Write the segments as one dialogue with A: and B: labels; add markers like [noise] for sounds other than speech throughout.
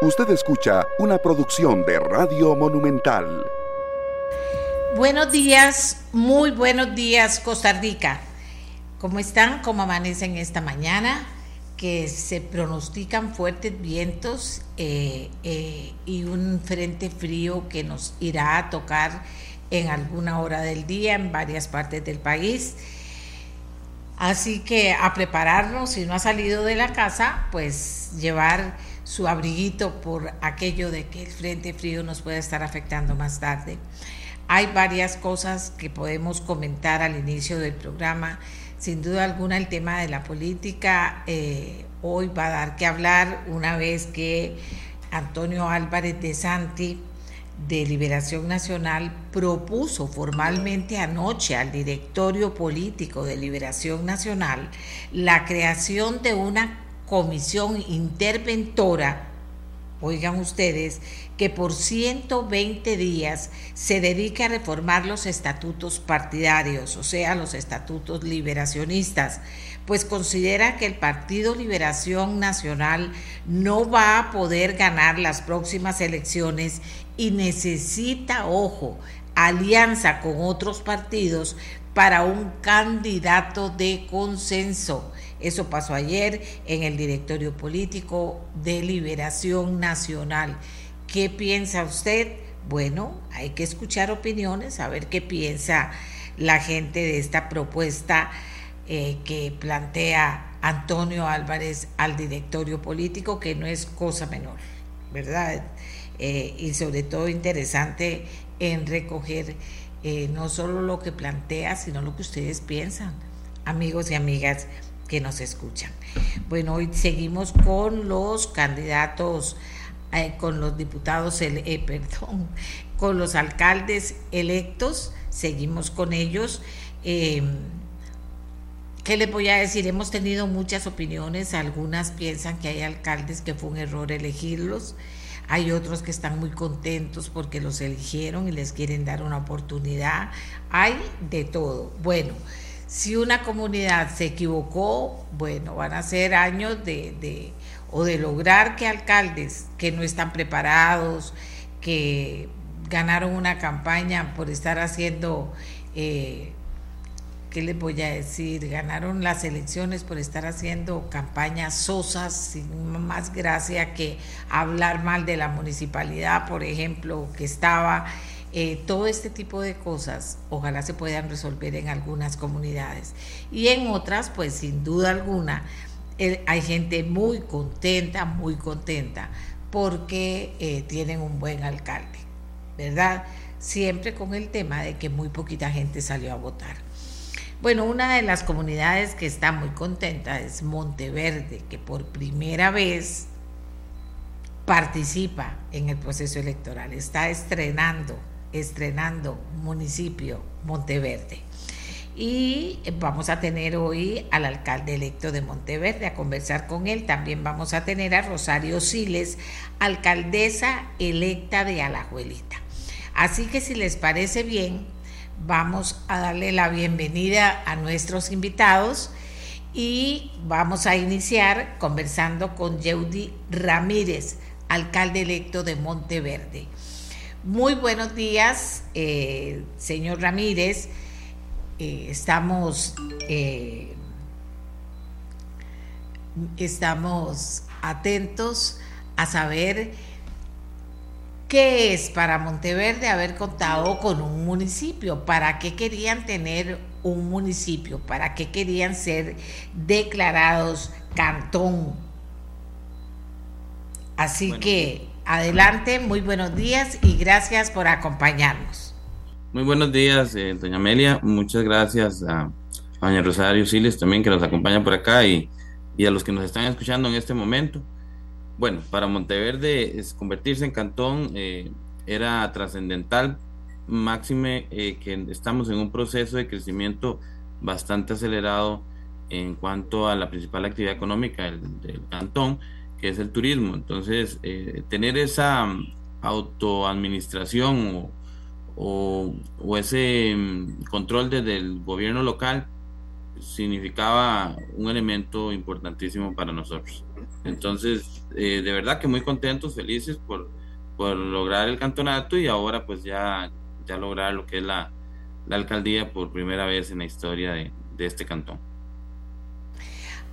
A: Usted escucha una producción de Radio Monumental.
B: Buenos días, muy buenos días Costa Rica. ¿Cómo están? ¿Cómo amanecen esta mañana? Que se pronostican fuertes vientos eh, eh, y un frente frío que nos irá a tocar en alguna hora del día en varias partes del país. Así que a prepararnos, si no ha salido de la casa, pues llevar su abriguito por aquello de que el frente frío nos puede estar afectando más tarde. Hay varias cosas que podemos comentar al inicio del programa. Sin duda alguna el tema de la política eh, hoy va a dar que hablar una vez que Antonio Álvarez de Santi de Liberación Nacional propuso formalmente anoche al directorio político de Liberación Nacional la creación de una comisión interventora, oigan ustedes, que por 120 días se dedique a reformar los estatutos partidarios, o sea, los estatutos liberacionistas, pues considera que el Partido Liberación Nacional no va a poder ganar las próximas elecciones y necesita, ojo, alianza con otros partidos para un candidato de consenso. Eso pasó ayer en el directorio político de Liberación Nacional. ¿Qué piensa usted? Bueno, hay que escuchar opiniones, a ver qué piensa la gente de esta propuesta eh, que plantea Antonio Álvarez al directorio político, que no es cosa menor, ¿verdad? Eh, y sobre todo interesante en recoger eh, no solo lo que plantea, sino lo que ustedes piensan, amigos y amigas que nos escuchan. Bueno, hoy seguimos con los candidatos, eh, con los diputados, eh, [laughs] perdón, con los alcaldes electos, seguimos con ellos. Em, ¿Qué les voy a decir? Hemos tenido muchas opiniones, algunas piensan que hay alcaldes que fue un error elegirlos, hay otros que están muy contentos porque los eligieron y les quieren dar una oportunidad, hay de todo. Bueno, si una comunidad se equivocó, bueno, van a ser años de, o de lograr que alcaldes que no están preparados, que ganaron una campaña por estar haciendo, eh, ¿qué les voy a decir? Ganaron las elecciones por estar haciendo campañas sosas, sin más gracia que hablar mal de la municipalidad, por ejemplo, que estaba eh, todo este tipo de cosas ojalá se puedan resolver en algunas comunidades y en otras pues sin duda alguna hay gente muy contenta, muy contenta porque eh, tienen un buen alcalde, ¿verdad? Siempre con el tema de que muy poquita gente salió a votar. Bueno, una de las comunidades que está muy contenta es Monteverde, que por primera vez participa en el proceso electoral, está estrenando estrenando municipio Monteverde. Y vamos a tener hoy al alcalde electo de Monteverde a conversar con él. También vamos a tener a Rosario Siles, alcaldesa electa de Alajuelita. Así que si les parece bien, vamos a darle la bienvenida a nuestros invitados y vamos a iniciar conversando con Yeudi Ramírez, alcalde electo de Monteverde. Muy buenos días, eh, señor Ramírez. Eh, estamos, eh, estamos atentos a saber qué es para Monteverde haber contado con un municipio, para qué querían tener un municipio, para qué querían ser declarados cantón. Así que Adelante, muy buenos días y gracias por acompañarnos.
C: Muy buenos días, eh, doña Amelia. Muchas gracias a, doña Rosario Siles también que nos acompaña por acá y, a los que nos están escuchando en este momento. Bueno, para Monteverde es convertirse en cantón eh, era trascendental, máxime eh, que estamos en un proceso de crecimiento bastante acelerado en cuanto a la principal actividad económica del cantón que es el turismo. Entonces, eh, tener esa mm, autoadministración o, o, ese mm, control desde el gobierno local significaba un elemento importantísimo para nosotros. Entonces, eh, de verdad que muy contentos, felices por, por lograr el campeonato y ahora pues ya, ya lograr lo que es la, la alcaldía por primera vez en la historia de, de este cantón.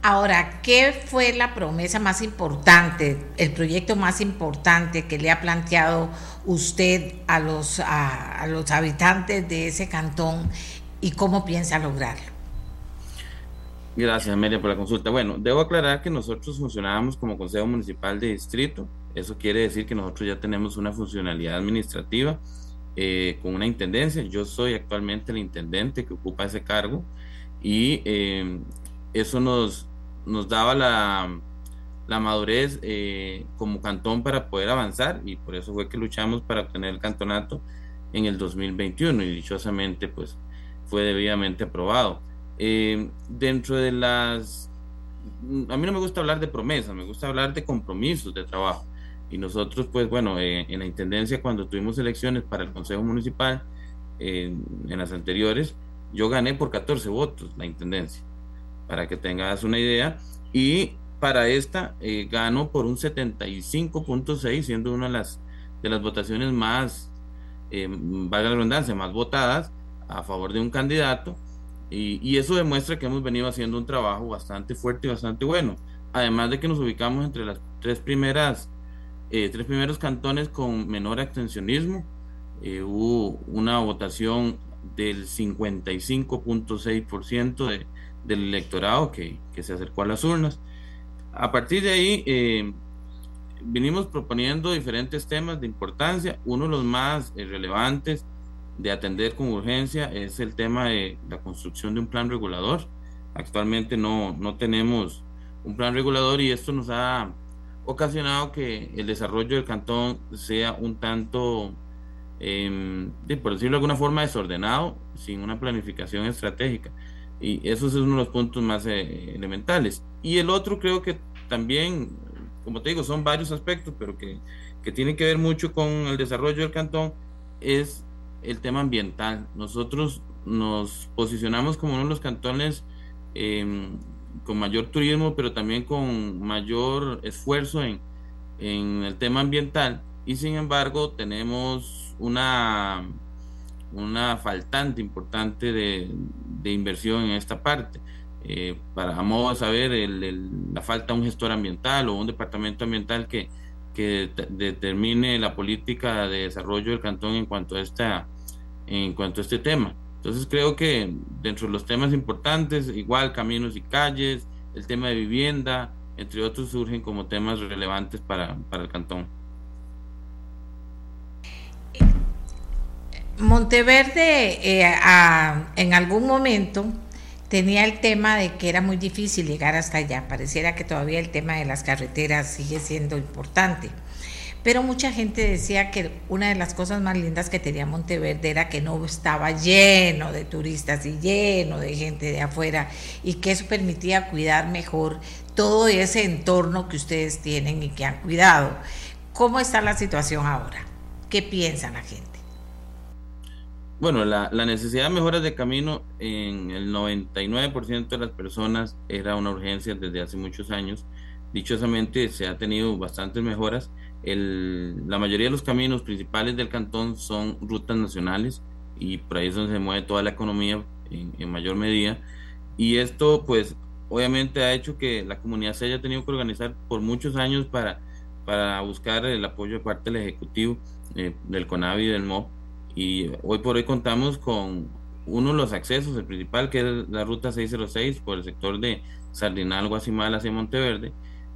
B: Ahora, ¿qué fue la promesa más importante, el proyecto más importante que le ha planteado usted a los, a, los habitantes de ese cantón y cómo piensa lograrlo?
C: Gracias, Amelia, por la consulta. Bueno, debo aclarar que nosotros funcionábamos como Consejo Municipal de Distrito. Eso quiere decir que nosotros ya tenemos una funcionalidad administrativa eh, con una intendencia. Yo soy actualmente el intendente que ocupa ese cargo y eh, eso nos, nos daba la, madurez eh, como cantón para poder avanzar y por eso fue que luchamos para obtener el cantonato en el 2021 y dichosamente pues fue debidamente aprobado. Eh, dentro de las... A mí no me gusta hablar de promesas, me gusta hablar de compromisos de trabajo. Y nosotros pues bueno, eh, en la Intendencia cuando tuvimos elecciones para el Consejo Municipal, en las anteriores, yo gané por 14 votos la Intendencia para que tengas una idea. Y para esta eh, ganó por un 75.6, siendo una de las, de las votaciones más, eh, valga la redundancia, más votadas a favor de un candidato. Y, eso demuestra que hemos venido haciendo un trabajo bastante fuerte y bastante bueno. Además de que nos ubicamos entre las tres primeras, eh, tres primeros cantones con menor abstencionismo. Eh, hubo una votación del 55.6% de, del electorado que, que, se acercó a las urnas. A partir de ahí, eh, vinimos proponiendo diferentes temas de importancia. Uno de los más eh, relevantes de atender con urgencia es el tema de la construcción de un plan regulador. Actualmente no, no tenemos un plan regulador y esto nos ha ocasionado que el desarrollo del cantón sea un tanto, eh, por decirlo de alguna forma, desordenado, sin una planificación estratégica. Y eso es uno de los puntos más eh, elementales. Y el otro creo que también, como te digo, son varios aspectos, pero que, que tienen que ver mucho con el desarrollo del cantón, es el tema ambiental. Nosotros nos posicionamos como uno de los cantones em, con mayor turismo, pero también con mayor esfuerzo en, en el tema ambiental. Y sin embargo, tenemos una una faltante importante de, inversión en esta parte. Eh, para a modo de saber la falta de un gestor ambiental o un departamento ambiental que, que determine la política de desarrollo del cantón en cuanto a esta en cuanto a este tema. Entonces creo que dentro de los temas importantes, igual caminos y calles, el tema de vivienda, entre otros, surgen como temas relevantes para, para el cantón.
B: Monteverde eh, en algún momento tenía el tema de que era muy difícil llegar hasta allá. Pareciera que todavía el tema de las carreteras sigue siendo importante. Pero mucha gente decía que una de las cosas más lindas que tenía Monteverde era que no estaba lleno de turistas y lleno de gente de afuera y que eso permitía cuidar mejor todo ese entorno que ustedes tienen y que han cuidado. ¿Cómo está la situación ahora? ¿Qué piensa la gente?
C: Bueno, la, necesidad de mejoras de camino en el 99% de las personas era una urgencia desde hace muchos años. Dichosamente se ha tenido bastantes mejoras. la mayoría de los caminos principales del cantón son rutas nacionales y por ahí es donde se mueve toda la economía en, mayor medida. Y esto pues obviamente ha hecho que la comunidad se haya tenido que organizar por muchos años para, para buscar el apoyo de parte del Ejecutivo, eh, del CONAVI y del MOP y hoy por hoy contamos con uno de los accesos, el principal, que es la ruta 606 por el sector de Sardinal, Guasimal hacia Monteverde,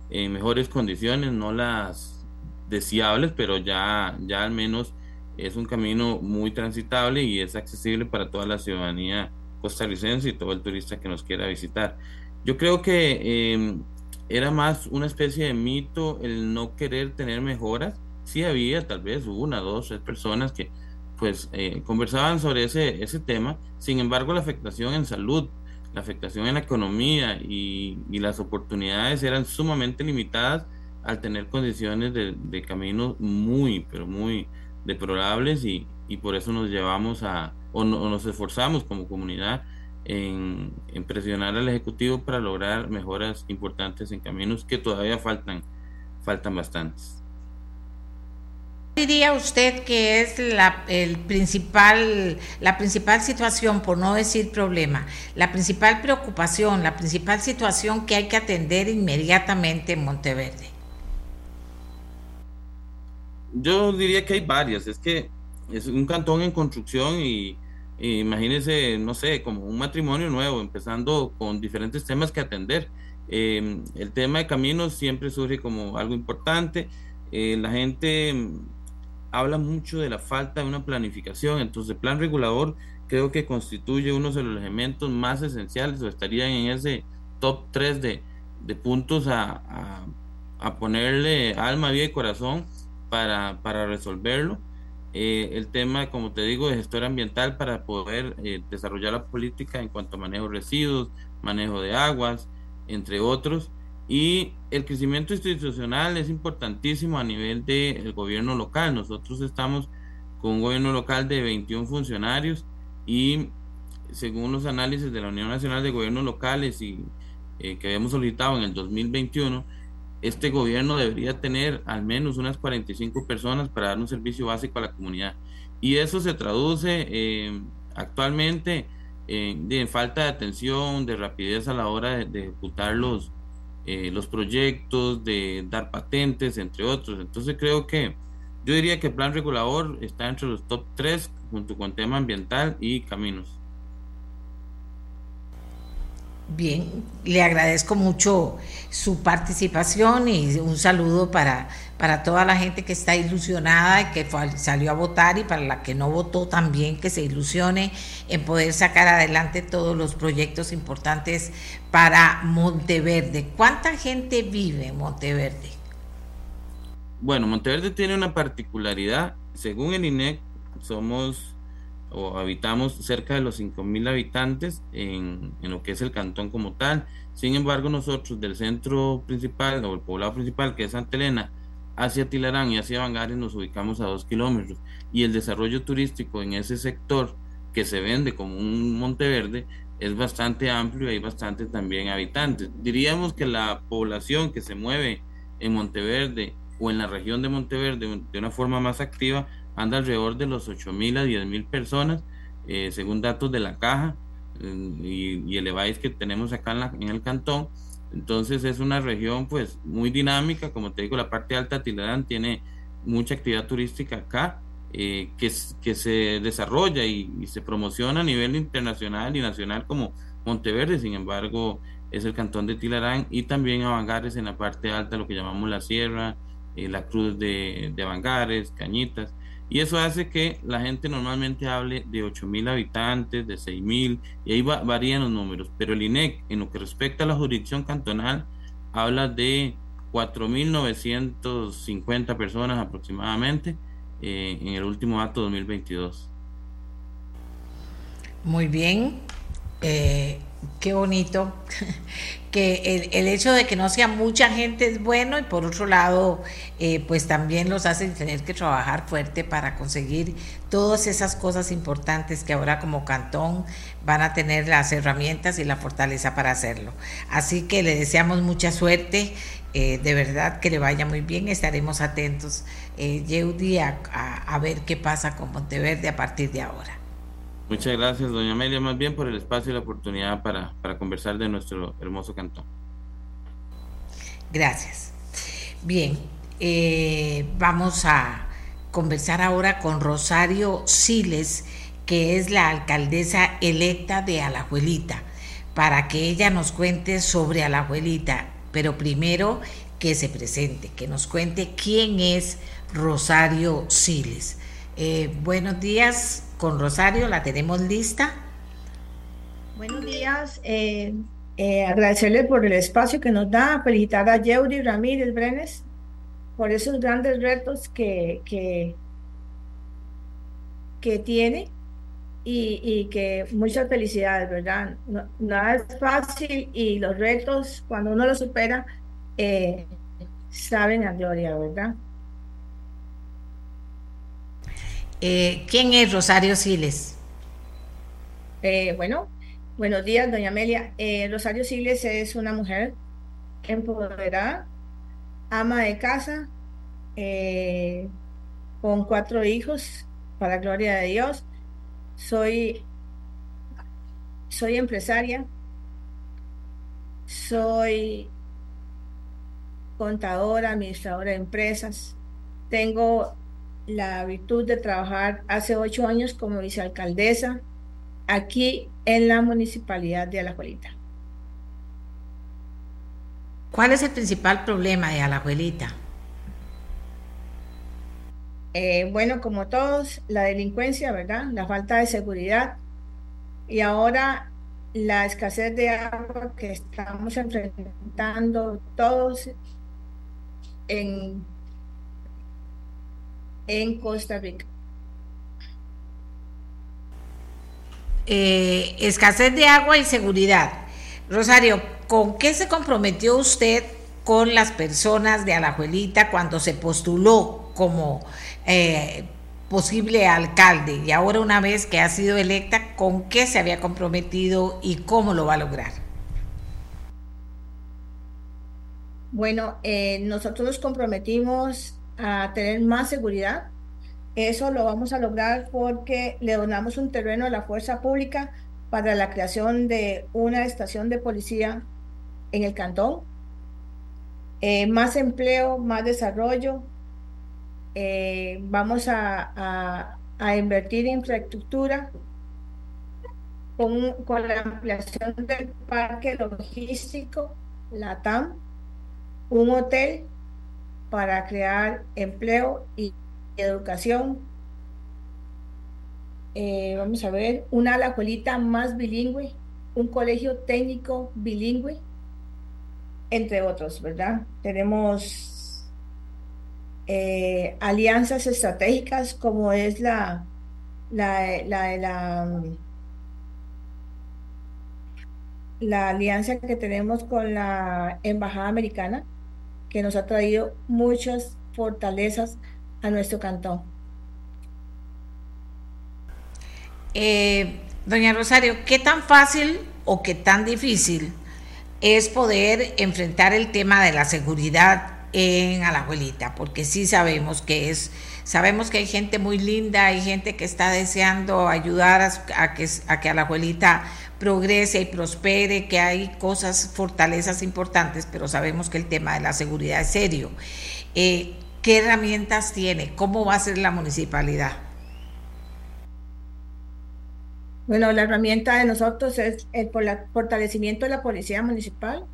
C: en mejores condiciones, no las deseables, pero ya, ya al menos es un camino muy transitable y es accesible para toda la ciudadanía costarricense y todo el turista que nos quiera visitar. Yo creo que em, era más una especie de mito el no querer tener mejoras. Sí había tal vez una, dos, tres personas que pues eh, conversaban sobre ese, ese tema, sin embargo la afectación en salud, la afectación en la economía y, las oportunidades eran sumamente limitadas al tener condiciones de, de caminos muy, pero muy deplorables y, y, por eso nos llevamos a, o, nos esforzamos como comunidad en, presionar al Ejecutivo para lograr mejoras importantes en caminos que todavía faltan, faltan bastantes
B: diría usted que es la, el principal, la principal situación, por no decir problema, la principal preocupación, la principal situación que hay que atender inmediatamente en Monteverde?
C: Yo diría que hay varias. Es que es un cantón en construcción y, imagínese, no sé, como un matrimonio nuevo, empezando con diferentes temas que atender. Eh, el tema de caminos siempre surge como algo importante. Eh, la gente habla mucho de la falta de una planificación, entonces el plan regulador creo que constituye uno de los elementos más esenciales o estarían en ese top 3 de, de puntos a, a, ponerle alma, vida y corazón para, para resolverlo. Eh, el tema, como te digo, de gestor ambiental para poder eh, desarrollar la política en cuanto a manejo de residuos, manejo de aguas, entre otros. Y el crecimiento institucional es importantísimo a nivel del gobierno local. Nosotros estamos con un gobierno local de 21 funcionarios y según los análisis de la Unión Nacional de Gobiernos Locales y eh, que habíamos solicitado en el 2021, este gobierno debería tener al menos unas 45 personas para dar un servicio básico a la comunidad. Y eso se traduce eh, actualmente en falta de atención, de rapidez a la hora de, de ejecutar los, eh, los proyectos, de dar patentes, entre otros. Entonces creo que yo diría que el plan regulador está entre los top 3 junto con tema ambiental y caminos.
B: Bien, le agradezco mucho su participación y un saludo para, para toda la gente que está ilusionada y que salió a votar y para la que no votó también que se ilusione en poder sacar adelante todos los proyectos importantes para Monteverde. ¿Cuánta gente vive en Monteverde?
C: Bueno, Monteverde tiene una particularidad. Según el INEC, somos o habitamos cerca de los 5.000 habitantes en, en, lo que es el cantón como tal. Sin embargo, nosotros del centro principal o el poblado principal, que es Santa Elena, hacia Tilarán y hacia Bangares nos ubicamos a dos kilómetros. Y el desarrollo turístico en ese sector, que se vende como un Monteverde, es bastante amplio y hay bastante también habitantes. Diríamos que la población que se mueve en Monteverde o en la región de Monteverde de una forma más activa anda alrededor de los 8.000 a 10.000 personas, eh, según datos de la caja eh, y, el EVAIS que tenemos acá en, el cantón. Entonces es una región pues muy dinámica, como te digo, la parte alta Tilarán tiene mucha actividad turística acá, eh, que, que se desarrolla y, se promociona a nivel internacional y nacional como Monteverde, sin embargo es el cantón de Tilarán y también Avangares en la parte alta, lo que llamamos la sierra, la cruz de, de Avangares, Cañitas. Y eso hace que la gente normalmente hable de 8.000 habitantes, de 6.000, y ahí varían los números. Pero el INEC, en lo que respecta a la jurisdicción cantonal, habla de 4.950 personas aproximadamente eh, en el último acto 2022.
B: Muy bien. Eh, qué bonito [laughs] que el, hecho de que no sea mucha gente es bueno y por otro lado eh, pues también los hace tener que trabajar fuerte para conseguir todas esas cosas importantes que ahora como cantón van a tener las herramientas y la fortaleza para hacerlo. Así que le deseamos mucha suerte, eh, de verdad que le vaya muy bien, estaremos atentos, eh, Yeudi, a, a ver qué pasa con Monteverde a partir de ahora.
C: Muchas gracias, doña Amelia, más bien por el espacio y la oportunidad para, conversar de nuestro hermoso cantón.
B: Gracias. Bien, eh, vamos a conversar ahora con Rosario Siles, que es la alcaldesa electa de Alajuelita, para que ella nos cuente sobre Alajuelita, pero primero que se presente, que nos cuente quién es Rosario Siles. Eh, buenos días, con Rosario, la tenemos lista.
D: Buenos días, eh, eh, agradecerle por el espacio que nos da, felicitar a Yeudi Ramírez Brenes por esos grandes retos que, que, tiene y, que muchas felicidades, ¿verdad? nada es fácil y los retos, cuando uno los supera, eh, saben a gloria, ¿verdad?
B: Eh, ¿Quién es Rosario Siles?
D: Eh, bueno, Buenos días, doña Amelia. Eh, Rosario Siles es una mujer empoderada, ama de casa, con cuatro hijos, para gloria de Dios. Soy, soy empresaria, soy contadora, administradora de empresas. Tengo la virtud de trabajar hace ocho años como vicealcaldesa aquí en la municipalidad de Alajuelita.
B: ¿Cuál es el principal problema de Alajuelita?
D: Eh, bueno, como todos, la delincuencia, ¿verdad? La falta de seguridad y ahora la escasez de agua que estamos enfrentando todos en, en Costa Rica.
B: Eh, escasez de agua y seguridad. Rosario, ¿con qué se comprometió usted con las personas de Alajuelita cuando se postuló como eh, posible alcalde y ahora una vez que ha sido electa, ¿con qué se había comprometido y cómo lo va a lograr?
D: Bueno, eh, nosotros nos comprometimos a tener más seguridad. Eso lo vamos a lograr porque le donamos un terreno a la fuerza pública para la creación de una estación de policía en el cantón. Eh, más empleo, más desarrollo. Eh, vamos a, invertir en infraestructura con, con la ampliación del parque logístico, la TAM un hotel para crear empleo y educación. Eh, vamos a ver, una alajuelita más bilingüe, un colegio técnico bilingüe, entre otros, ¿verdad? Tenemos eh, alianzas estratégicas como es la, la, la, la, la alianza que tenemos con la Embajada Americana que nos ha traído muchas fortalezas a nuestro cantón.
B: Eh, doña Rosario, ¿qué tan fácil o qué tan difícil es poder enfrentar el tema de la seguridad en Alajuelita? Porque sí sabemos que es, sabemos que hay gente muy linda, hay gente que está deseando ayudar a, que, a que Alajuelita progrese y prospere, que hay cosas, fortalezas importantes, pero sabemos que el tema de la seguridad es serio. Eh, ¿Qué herramientas tiene? ¿Cómo va a ser la municipalidad?
D: Bueno, la herramienta de nosotros es el fortalecimiento de la policía municipal.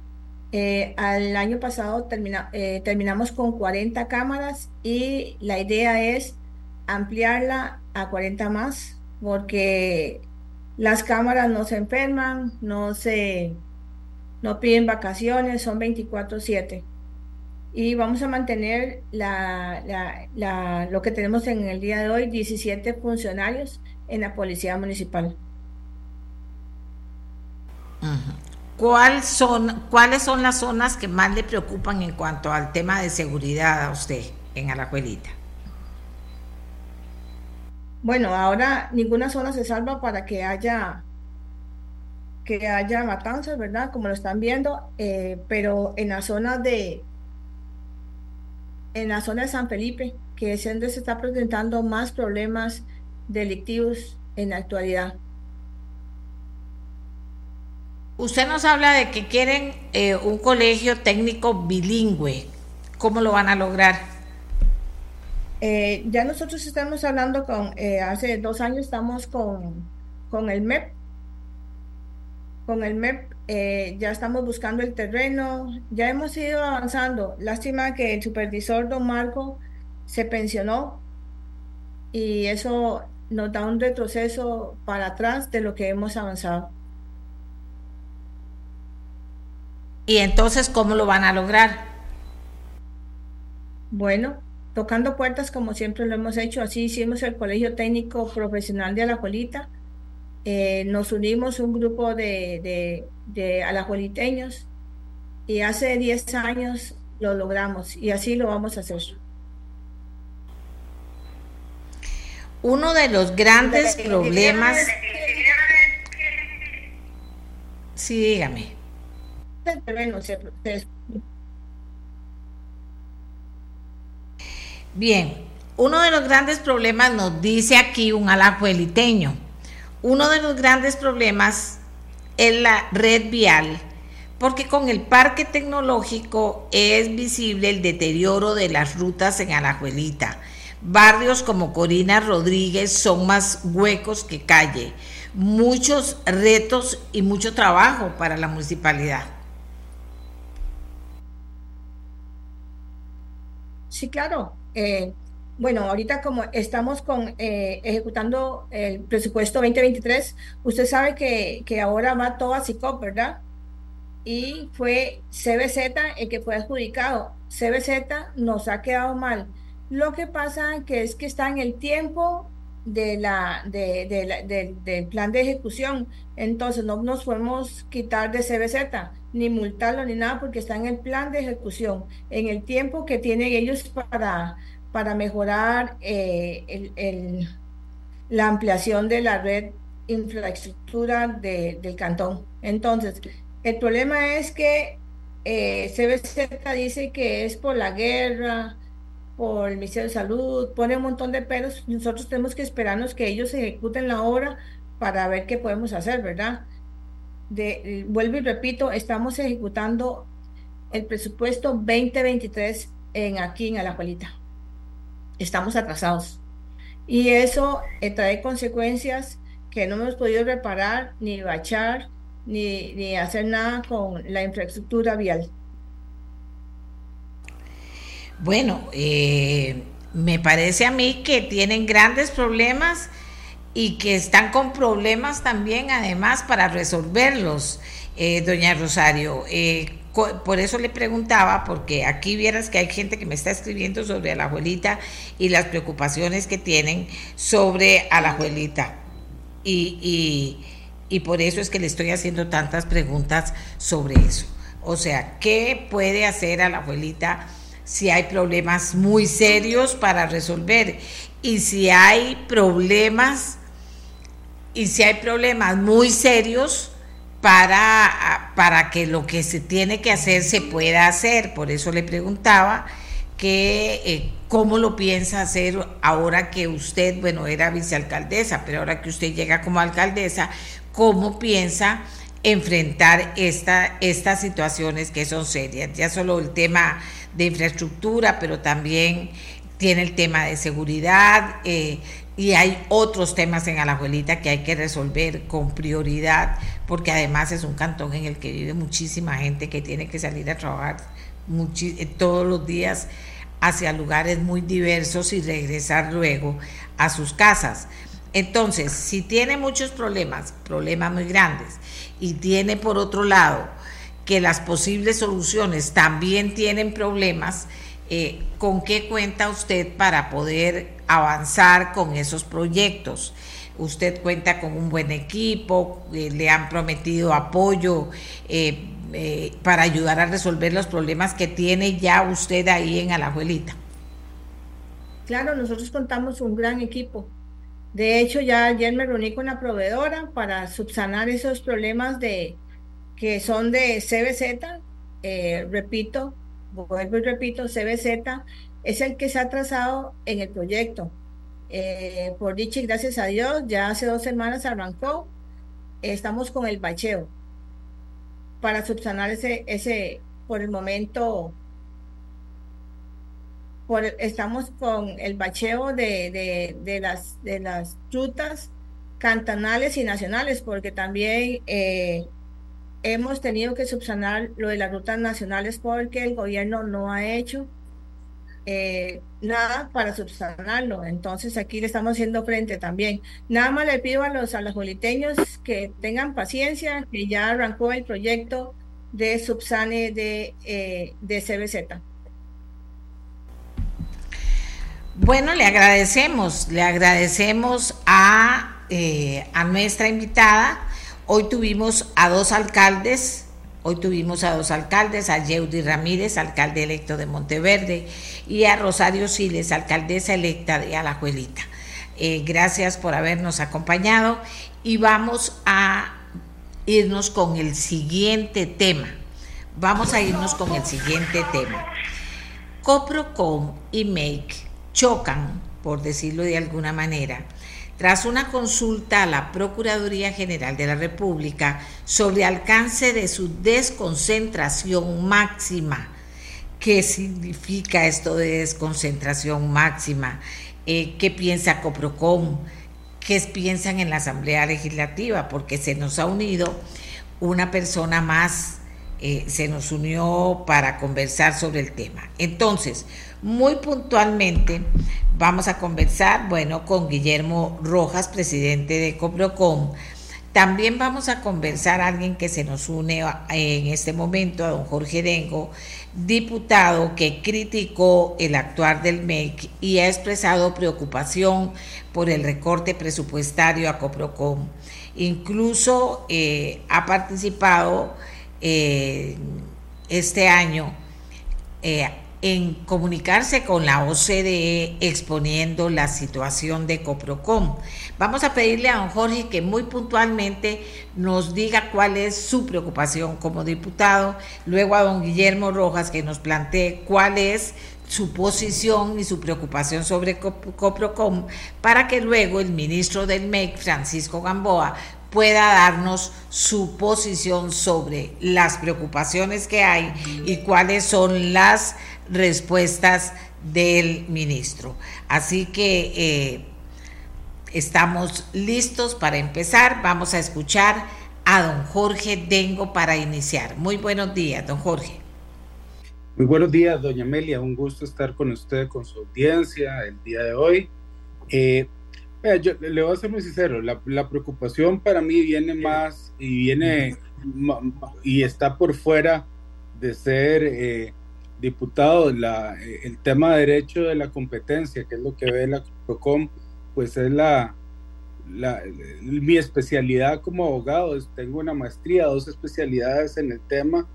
D: Eh, al año pasado eh, terminamos con 40 cámaras y la idea es ampliarla a 40 más porque las cámaras no se enferman, no se no piden vacaciones, son 24/7. Y vamos a mantener lo que tenemos en el día de hoy, 17 funcionarios en la Policía Municipal.
B: ¿Cuáles son las zonas que más le preocupan en cuanto al tema de seguridad a usted en Alajuelita?
D: Bueno, ahora ninguna zona se salva para que haya que haya matanzas, ¿verdad? Como lo están viendo, eh, pero en la zona de en la zona de San Felipe, que es donde se está presentando más problemas delictivos en la actualidad.
B: Usted nos habla de que quieren eh, un colegio técnico bilingüe. ¿Cómo lo van a lograr?
D: Eh, ya nosotros estamos hablando con, eh, hace dos años estamos con, con el MEP. Con el MEP eh, ya estamos buscando el terreno, ya hemos ido avanzando. Lástima que el supervisor don Marco se pensionó y eso nos da un retroceso para atrás de lo que hemos avanzado.
B: ¿Y entonces cómo lo van a lograr?
D: Bueno, tocando puertas como siempre lo hemos hecho. Así hicimos el Colegio Técnico Profesional de Alajuelita. Eh, nos unimos un grupo de, de, de alajueliteños y hace 10 años lo logramos y así lo vamos a hacer.
B: Uno de los grandes problemas... Sí, dígame. Bien, uno de los grandes problemas nos dice aquí un alajueliteño. Uno de los grandes problemas es la red vial, porque con el parque tecnológico es visible el deterioro de las rutas en Alajuelita. Barrios como Corina Rodríguez son más huecos que calle. Muchos retos y mucho trabajo para la municipalidad.
D: Sí, claro. Eh, bueno, ahorita como estamos con eh, ejecutando el presupuesto 2023, usted sabe que, que ahora va todo a CICOP, ¿verdad? Y fue CBZ el que fue adjudicado. CBZ nos ha quedado mal. Lo que pasa que es que está en el tiempo de la, de, del plan de ejecución. Entonces no nos podemos quitar de CBZ, ni multarlo ni nada, porque está en el plan de ejecución, en el tiempo que tienen ellos para para mejorar eh, la ampliación de la red infraestructura del cantón. Entonces, el problema es que eh, CBZ dice que es por la guerra, por el Ministerio de Salud, pone un montón de peros. Nosotros tenemos que esperarnos que ellos ejecuten la obra para ver qué podemos hacer, ¿verdad? De, vuelvo y repito, estamos ejecutando el presupuesto 2023 en aquí en Alajuelita estamos atrasados. Y eso eh, trae consecuencias que no hemos podido reparar, ni bachar, ni, ni hacer nada con la infraestructura vial.
B: Bueno, eh, me parece a mí que tienen grandes problemas y que están con problemas también además para resolverlos, eh, doña Rosario. Eh, por eso le preguntaba, porque aquí vieras que hay gente que me está escribiendo sobre a la abuelita y las preocupaciones que tienen sobre a la abuelita. Y, y por eso es que le estoy haciendo tantas preguntas sobre eso. O sea, ¿qué puede hacer a la abuelita si hay problemas muy serios para resolver? Y si hay problemas, y si hay problemas muy serios, para, para que lo que se tiene que hacer se pueda hacer. Por eso le preguntaba que eh, cómo lo piensa hacer ahora que usted, bueno, era vicealcaldesa, pero ahora que usted llega como alcaldesa, cómo piensa enfrentar esta, estas situaciones que son serias. Ya solo el tema de infraestructura, pero también tiene el tema de seguridad, eh, y hay otros temas en Alajuelita que hay que resolver con prioridad, porque además es un cantón en el que vive muchísima gente que tiene que salir a trabajar eh, todos los días hacia lugares muy diversos y regresar luego a sus casas. Entonces, si tiene muchos problemas, problemas muy grandes, y tiene por otro lado que las posibles soluciones también tienen problemas, eh, ¿con qué cuenta usted para poder avanzar con esos proyectos? Usted cuenta con un buen equipo, eh, le han prometido apoyo eh, para ayudar a resolver los problemas que tiene ya usted ahí en Alajuelita.
D: Claro, nosotros contamos un gran equipo. De hecho, ya ayer me reuní con la proveedora para subsanar esos problemas de que son de CBZ. repito, vuelvo y repito, CBZ es el que se ha trazado en el proyecto. Eh, por dicho y gracias a Dios, ya hace dos semanas arrancó. Estamos con el bacheo para subsanar ese, ese por el momento, por, estamos con el bacheo de, de, las, de las rutas cantonales y nacionales, porque también eh, hemos tenido que subsanar lo de las rutas nacionales porque el gobierno no ha hecho eh, nada para subsanarlo. Entonces aquí le estamos haciendo frente también. Nada más le pido a los, a los boliteños que tengan paciencia, que ya arrancó el proyecto de subsane de, eh, de CBZ.
B: Bueno, le agradecemos, le agradecemos a, eh, a nuestra invitada Hoy tuvimos a dos alcaldes, hoy tuvimos a dos alcaldes, a Yeudi Ramírez, alcalde electo de Monteverde, y a Rosario Siles, alcaldesa electa de Alajuelita. Eh, gracias por habernos acompañado y vamos a irnos con el siguiente tema. Vamos a irnos con el siguiente tema. Coprocom y Make chocan, por decirlo de alguna manera, tras una consulta a la Procuraduría General de la República sobre alcance de su desconcentración máxima. ¿Qué significa esto de desconcentración máxima? Eh, ¿Qué piensa Coprocom? ¿Qué piensan en la Asamblea Legislativa? Porque se nos ha unido una persona más, eh, se nos unió para conversar sobre el tema. Entonces, muy puntualmente vamos a conversar, bueno, con Guillermo Rojas, presidente de Coprocom. También vamos a conversar a alguien que se nos une en este momento, a don Jorge Dengo, diputado que criticó el actuar del MEC y ha expresado preocupación por el recorte presupuestario a Coprocom. Incluso eh, ha participado eh, este año eh, en comunicarse con la OCDE exponiendo la situación de Coprocom. Vamos a pedirle a don Jorge que muy puntualmente nos diga cuál es su preocupación como diputado, luego a don Guillermo Rojas que nos plantee cuál es su posición y su preocupación sobre Coprocom para que luego el ministro del MEC, Francisco Gamboa, pueda darnos su posición sobre las preocupaciones que hay y cuáles son las respuestas del ministro. Así que eh, estamos listos para empezar. Vamos a escuchar a don Jorge Dengo para iniciar. Muy buenos días, don Jorge.
E: Muy buenos días, doña Amelia. Un gusto estar con usted, con su audiencia el día de hoy. Eh, le voy a ser muy sincero, la, la, preocupación para mí viene más y viene y está por fuera de ser eh, diputado, eh, el tema de derecho de la competencia, que es lo que ve la PROCOM, pues es la, la, mi especialidad como abogado. Tengo una maestría, dos especialidades en el tema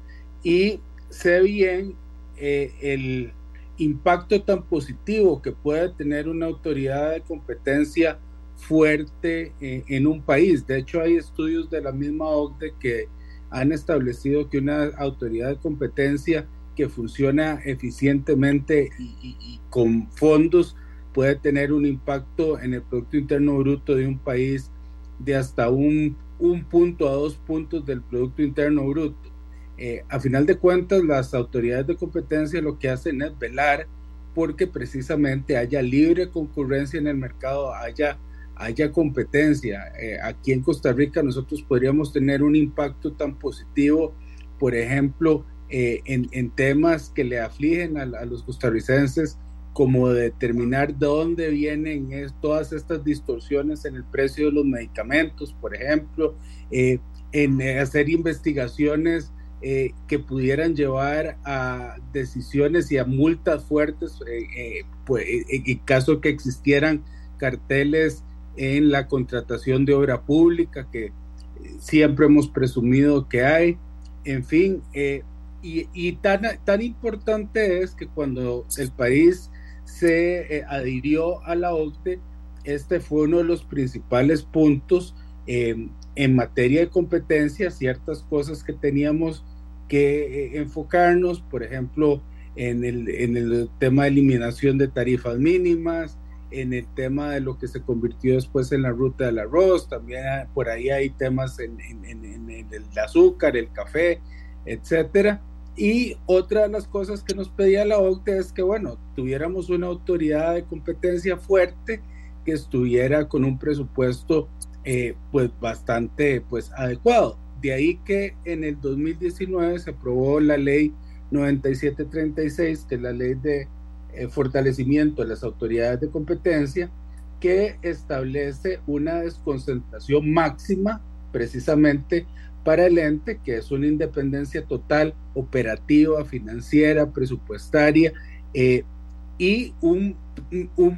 E: y sé bien eh, el impacto tan positivo que puede tener una autoridad de competencia fuerte eh, en un país. De hecho, hay estudios de la misma OCDE que han establecido que una autoridad de competencia que funciona eficientemente y, con fondos puede tener un impacto en el Producto Interno Bruto de un país de hasta un, un punto a dos puntos del Producto Interno Bruto. Eh, a final de cuentas, las autoridades de competencia lo que hacen es velar porque precisamente haya libre concurrencia en el mercado, haya, haya competencia. Eh, aquí en Costa Rica nosotros podríamos tener un impacto tan positivo, por ejemplo, eh, en, temas que le afligen a, los costarricenses, como determinar de dónde vienen todas estas distorsiones en el precio de los medicamentos, por ejemplo, eh, en hacer investigaciones eh, que pudieran llevar a decisiones y a multas fuertes, pues, en caso que existieran carteles en la contratación de obra pública, que siempre hemos presumido que hay. En fin, y, tan, tan importante es que cuando el país se eh, adhirió a la OCDE, este fue uno de los principales puntos em, en materia de competencia, ciertas cosas que teníamos que eh, enfocarnos, por ejemplo, en el, en el tema de eliminación de tarifas mínimas, en el tema de lo que se convirtió después en la ruta del arroz, también por ahí hay temas en, en, en el azúcar, el café, etcétera. Y otra de las cosas que nos pedía la OCDE es que, bueno, tuviéramos una autoridad de competencia fuerte que estuviera con un presupuesto eh, pues bastante pues adecuado. De ahí que en el 2019 se aprobó la ley 9736, que es la ley de eh, fortalecimiento de las autoridades de competencia, que establece una desconcentración máxima precisamente para el ente, que es una independencia total operativa, financiera, presupuestaria eh, y un,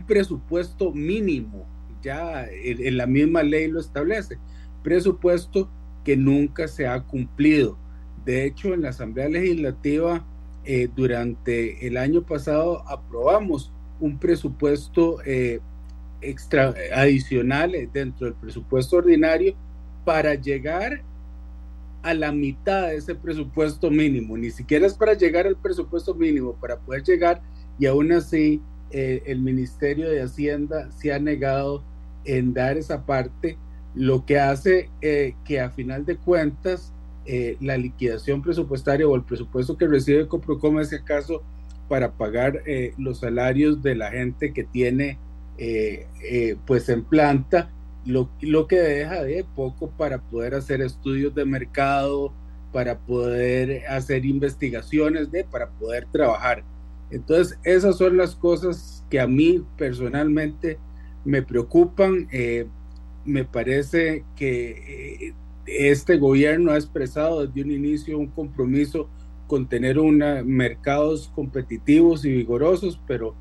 E: presupuesto mínimo, ya en, la misma ley lo establece, presupuesto que nunca se ha cumplido. De hecho, en la Asamblea Legislativa eh, durante el año pasado aprobamos un presupuesto eh, extra adicional dentro del presupuesto ordinario para llegar a la mitad de ese presupuesto mínimo, ni siquiera es para llegar al presupuesto mínimo, para poder llegar y aún así eh, el Ministerio de Hacienda se ha negado en dar esa parte, lo que hace eh, que a final de cuentas eh, la liquidación presupuestaria o el presupuesto que recibe Coprocom es acaso para pagar los salarios de la gente que tiene pues en planta lo, lo que deja de poco para poder hacer estudios de mercado, para poder hacer investigaciones, de, para poder trabajar. Entonces, esas son las cosas que a mí personalmente me preocupan. Eh, me parece que eh, este gobierno ha expresado desde un inicio un compromiso con tener mercados competitivos y vigorosos, pero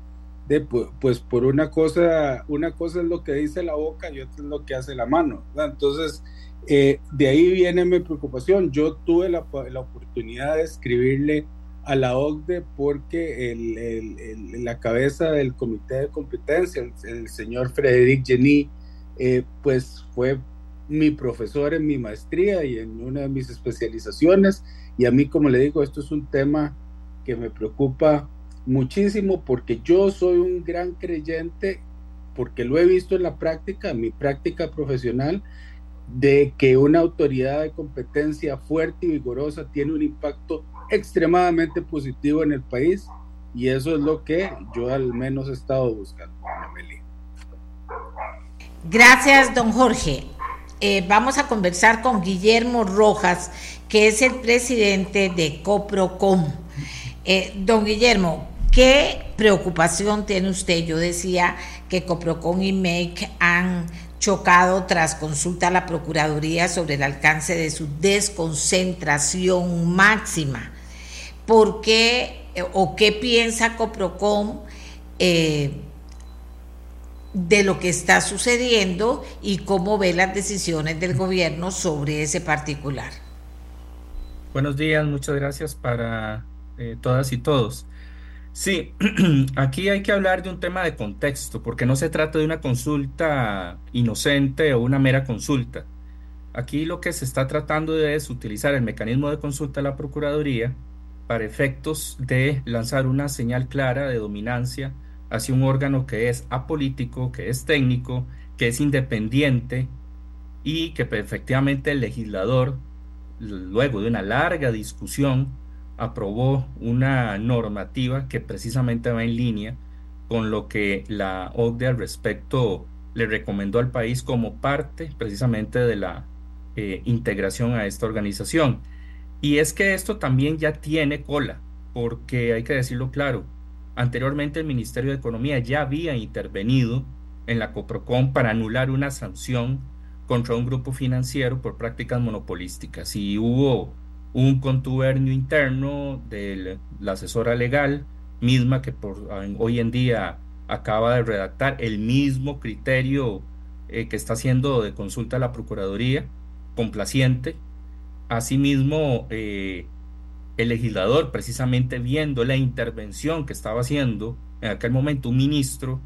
E: pues por una cosa, una cosa es lo que dice la boca y otra es lo que hace la mano. Entonces, eh, de ahí viene mi preocupación. Yo tuve la, la, oportunidad de escribirle a la OCDE porque el, el, la cabeza del comité de competencia, el, señor Frederic Jenny, eh, pues fue mi profesor en mi maestría y en una de mis especializaciones. Y a mí, como le digo, esto es un tema que me preocupa muchísimo porque yo soy un gran creyente, porque lo he visto en la práctica, mi práctica profesional, de que una autoridad de competencia fuerte y vigorosa tiene un impacto extremadamente positivo en el país y eso es lo que yo al menos he estado buscando.
B: Gracias, don Jorge. Eh, vamos a conversar con Guillermo Rojas, que es el presidente de Coprocom. Eh, don Guillermo, ¿Qué preocupación tiene usted? Yo decía que Coprocon y MEC han chocado tras consulta a la Procuraduría sobre el alcance de su desconcentración máxima. ¿Por qué eh, o qué piensa Coprocom eh, de lo que está sucediendo y cómo ve las decisiones del gobierno sobre ese particular?
F: Buenos días, muchas gracias para eh, todas y todos. Sí, [clears throat] aquí hay que hablar de un tema de contexto, porque no se trata de una consulta inocente o una mera consulta. Aquí lo que se está tratando de es utilizar el mecanismo de consulta de la Procuraduría para efectos de lanzar una señal clara de dominancia hacia un órgano que es apolítico, que es técnico, que es independiente y que efectivamente el legislador, luego de una larga discusión, aprobó una normativa que precisamente va en línea con lo que la OCDE al respecto le recomendó al país como parte precisamente de la eh, integración a esta organización. Y es que esto también ya tiene cola, porque hay que decirlo claro, anteriormente el Ministerio de Economía ya había intervenido en la Coprocom para anular una sanción contra un grupo financiero por prácticas monopolísticas y hubo un contubernio interno de la asesora legal, misma que por, hoy en día acaba de redactar el mismo criterio eh, que está haciendo de consulta a la Procuraduría, complaciente. Asimismo, eh, el legislador, precisamente viendo la intervención que estaba haciendo en aquel momento un ministro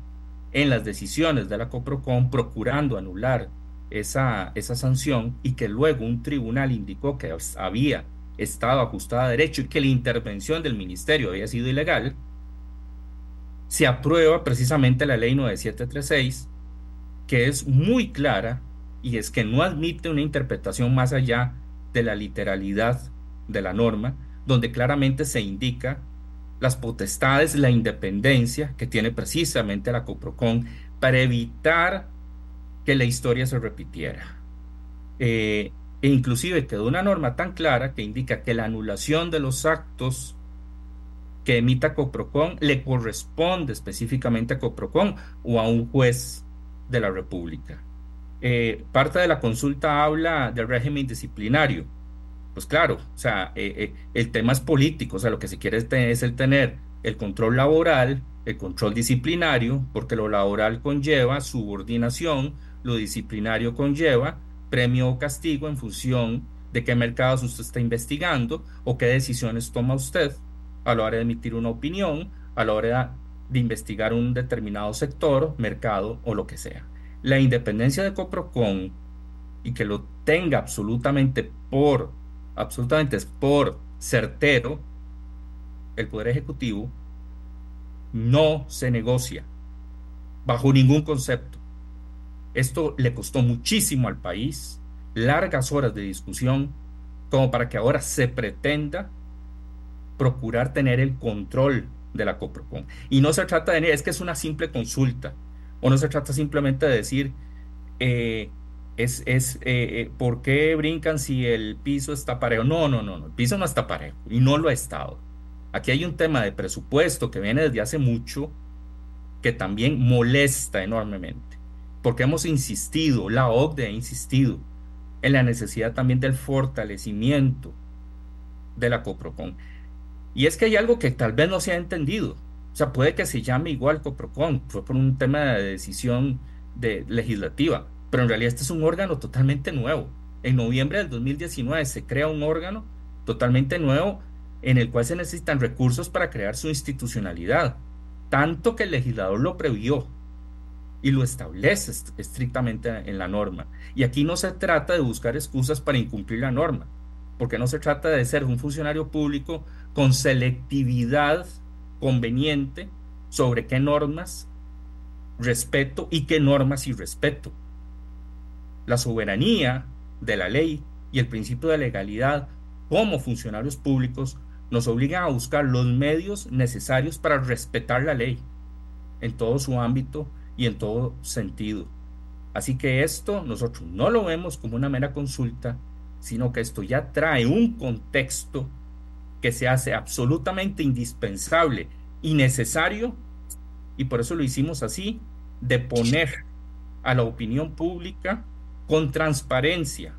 F: en las decisiones de la COPROCON, procurando anular esa, esa sanción y que luego un tribunal indicó que había estado ajustada a derecho y que la intervención del ministerio había sido ilegal, se aprueba precisamente la ley 9736, que es muy clara y es que no admite una interpretación más allá de la literalidad de la norma, donde claramente se indica las potestades, la independencia que tiene precisamente la COPROCON para evitar que la historia se repitiera. Eh, e inclusive quedó una norma tan clara que indica que la anulación de los actos que emita Coprocon le corresponde específicamente a Coprocon o a un juez de la República. Eh, parte de la consulta habla del régimen disciplinario. Pues claro, o sea, eh, eh, el tema es político, o sea, lo que se quiere es, es el tener el control laboral, el control disciplinario, porque lo laboral conlleva subordinación, lo disciplinario conlleva premio o castigo en función de qué mercados usted está investigando o qué decisiones toma usted a la hora de emitir una opinión, a la hora de investigar un determinado sector, mercado o lo que sea. La independencia de Coprocon y que lo tenga absolutamente por absolutamente por certero, el Poder Ejecutivo no se negocia bajo ningún concepto. Esto le costó muchísimo al país, largas horas de discusión, como para que ahora se pretenda procurar tener el control de la COPROCON. Y no se trata de, es que es una simple consulta, o no se trata simplemente de decir, eh, es, es eh, eh, ¿por qué brincan si el piso está parejo? No, no, no, no, el piso no está parejo y no lo ha estado. Aquí hay un tema de presupuesto que viene desde hace mucho que también molesta enormemente, porque hemos insistido, la OCDE ha insistido en la necesidad también del fortalecimiento de la COPROCON. Y es que hay algo que tal vez no se ha entendido. O sea, puede que se llame igual COPROCON, fue por un tema de decisión de, legislativa, pero en realidad este es un órgano totalmente nuevo. En noviembre del 2019 se crea un órgano totalmente nuevo en el cual se necesitan recursos para crear su institucionalidad, tanto que el legislador lo previó y lo establece estrictamente en la norma. Y aquí no se trata de buscar excusas para incumplir la norma, porque no se trata de ser un funcionario público con selectividad conveniente sobre qué normas respeto y qué normas y respeto. La soberanía de la ley y el principio de legalidad como funcionarios públicos nos obligan a buscar los medios necesarios para respetar la ley en todo su ámbito y en todo sentido. Así que esto nosotros no lo vemos como una mera consulta, sino que esto ya trae un contexto que se hace absolutamente indispensable y necesario, y por eso lo hicimos así, de poner a la opinión pública con transparencia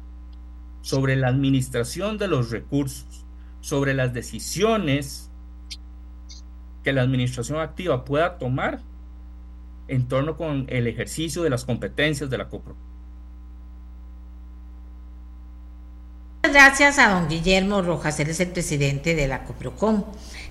F: sobre la administración de los recursos, sobre las decisiones que la administración activa pueda tomar en torno con el ejercicio de las competencias de la COPRO.
B: Gracias a don Guillermo Rojas, él es el presidente de la COPROCOM.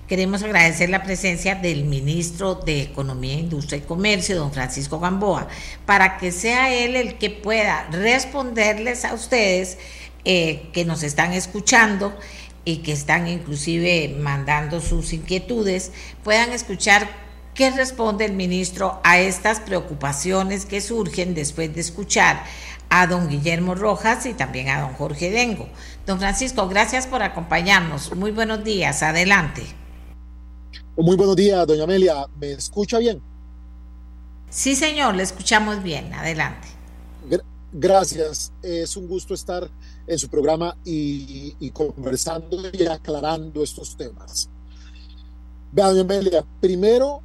B: Queremos agradecer la presencia del ministro de Economía, Industria y Comercio, don Francisco Gamboa, para que sea él el que pueda responderles a ustedes eh, que nos están escuchando y que están inclusive mandando sus inquietudes, puedan escuchar qué responde el ministro a estas preocupaciones que surgen después de escuchar a don Guillermo Rojas y también a don Jorge Dengo. Don Francisco, gracias por acompañarnos. Muy buenos días. Adelante.
G: Muy buenos días, doña Amelia. ¿Me escucha bien?
B: Sí, señor, le escuchamos bien. Adelante.
G: Gracias. Es un gusto estar en su programa y, conversando y aclarando estos temas. Vean, Amelia, primero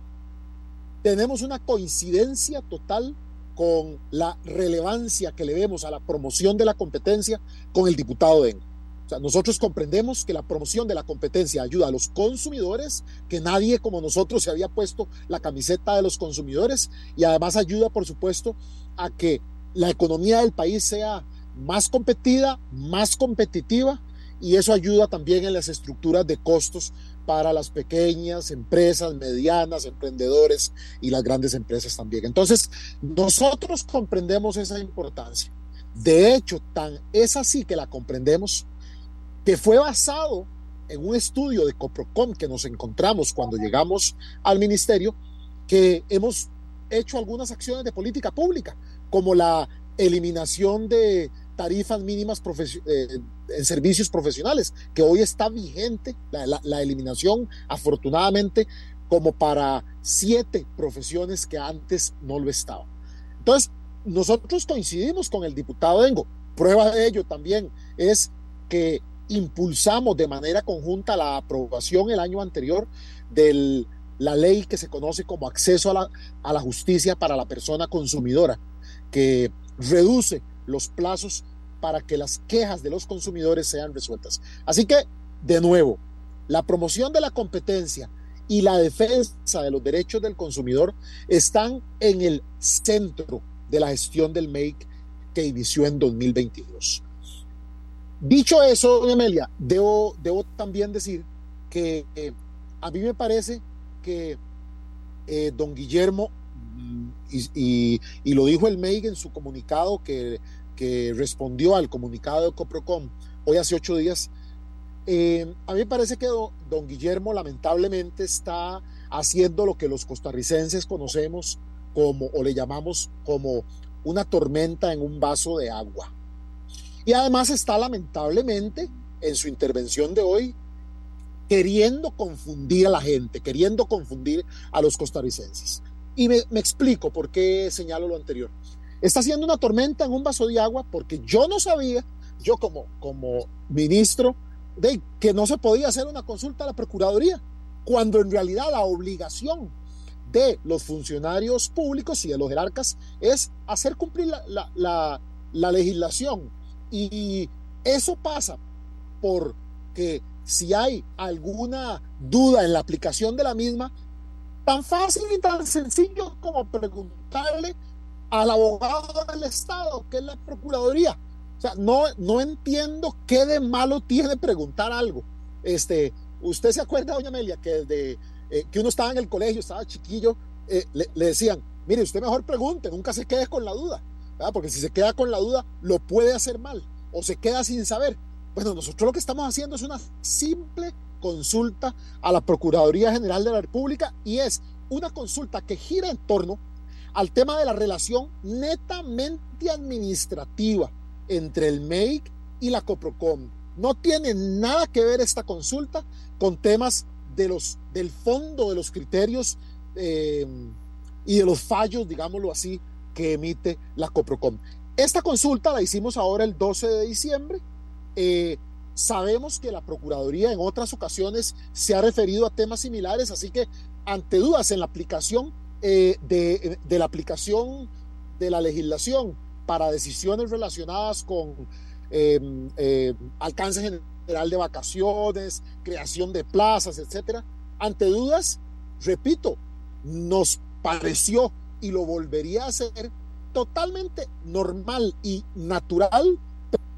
G: tenemos una coincidencia total con la relevancia que le vemos a la promoción de la competencia con el diputado Dengo. O sea, nosotros comprendemos que la promoción de la competencia ayuda a los consumidores, que nadie como nosotros se había puesto la camiseta de los consumidores y además ayuda, por supuesto, a que la economía del país sea más competida, más competitiva y eso ayuda también en las estructuras de costos para las pequeñas empresas, medianas, emprendedores y las grandes empresas también. Entonces, nosotros comprendemos esa importancia. De hecho, tan es así que la comprendemos que fue basado en un estudio de Coprocom que nos encontramos cuando llegamos al ministerio, que hemos hecho algunas acciones de política pública, como la eliminación de tarifas mínimas eh, en servicios profesionales, que hoy está vigente la, eliminación, afortunadamente, como para siete profesiones que antes no lo estaban. Entonces, nosotros coincidimos con el diputado Dengo. Prueba de ello también es que impulsamos de manera conjunta la aprobación el año anterior de la ley que se conoce como acceso a la, a la justicia para la persona consumidora, que reduce los plazos para que las quejas de los consumidores sean resueltas. Así que, de nuevo, la promoción de la competencia y la defensa de los derechos del consumidor están en el centro de la gestión del MAKE que inició en 2022. Dicho eso, doña Amelia, debo, debo también decir que eh, a mí me parece que eh, don Guillermo, y, lo dijo el MEIG en su comunicado que que respondió al comunicado de Coprocom hoy hace ocho días, Eh, a mí me parece que don, Guillermo lamentablemente está haciendo lo que los costarricenses conocemos como, o le llamamos como una tormenta en un vaso de agua. Y además está lamentablemente en su intervención de hoy queriendo confundir a la gente, queriendo confundir a los costarricenses. Y me, explico por qué señalo lo anterior. Está haciendo una tormenta en un vaso de agua porque yo no sabía, yo como, como ministro, de que no se podía hacer una consulta a la Procuraduría, cuando en realidad la obligación de los funcionarios públicos y de los jerarcas es hacer cumplir la, la, la, legislación. Y eso pasa porque si hay alguna duda en la aplicación de la misma, tan fácil y tan sencillo como preguntarle al abogado del Estado, que es la Procuraduría, o sea, no, no entiendo qué de malo tiene preguntar algo. Este, usted se acuerda, doña Amelia, que desde eh, que uno estaba en el colegio, estaba chiquillo, eh, le, decían, mire, usted mejor pregunte, nunca se quede con la duda, porque si se queda con la duda, lo puede hacer mal o se queda sin saber. Bueno, nosotros lo que estamos haciendo es una simple consulta a la Procuraduría General de la República y es una consulta que gira en torno al tema de la relación netamente administrativa entre el MEIC y la Coprocom. No tiene nada que ver esta consulta con temas de los, del fondo de los criterios eh, y de los fallos, digámoslo así, que emite la Coprocom. Esta consulta la hicimos ahora el 12 de diciembre. Eh, sabemos que la Procuraduría en otras ocasiones se ha referido a temas similares, así que ante dudas en la aplicación eh, de, la aplicación de la legislación para decisiones relacionadas con eh, alcance general de vacaciones, creación de plazas, etcétera. Ante dudas, repito, nos pareció y lo volvería a hacer totalmente normal y natural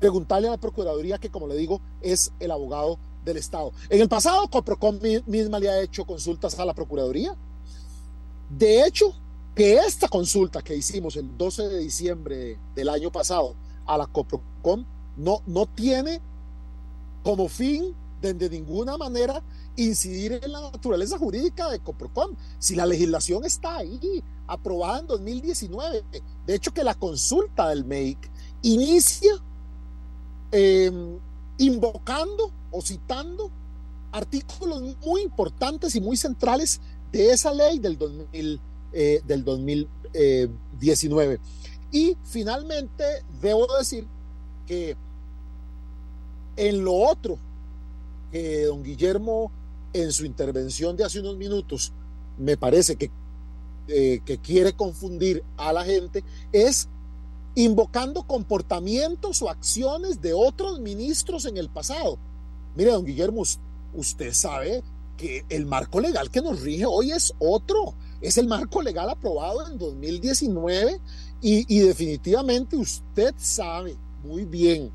G: preguntarle a la Procuraduría, que como le digo, es el abogado del Estado. En el pasado, Coprocom misma le ha hecho consultas a la Procuraduría. De hecho, que esta consulta que hicimos el 12 de diciembre del año pasado a la Coprocom no, no tiene como fin de, ninguna manera incidir en la naturaleza jurídica de Coprocom. Si la legislación está ahí, aprobada en 2019, de hecho que la consulta del MEIC inicia eh, invocando o citando artículos muy importantes y muy centrales de esa ley del 2019 eh, 2019. Y finalmente, debo decir que en lo otro que don Guillermo en su intervención de hace unos minutos me parece que, eh, que quiere confundir a la gente es invocando comportamientos o acciones de otros ministros en el pasado. Mire, don Guillermo, usted sabe que el marco legal que nos rige hoy es otro es el marco legal aprobado en 2019 y, definitivamente usted sabe muy bien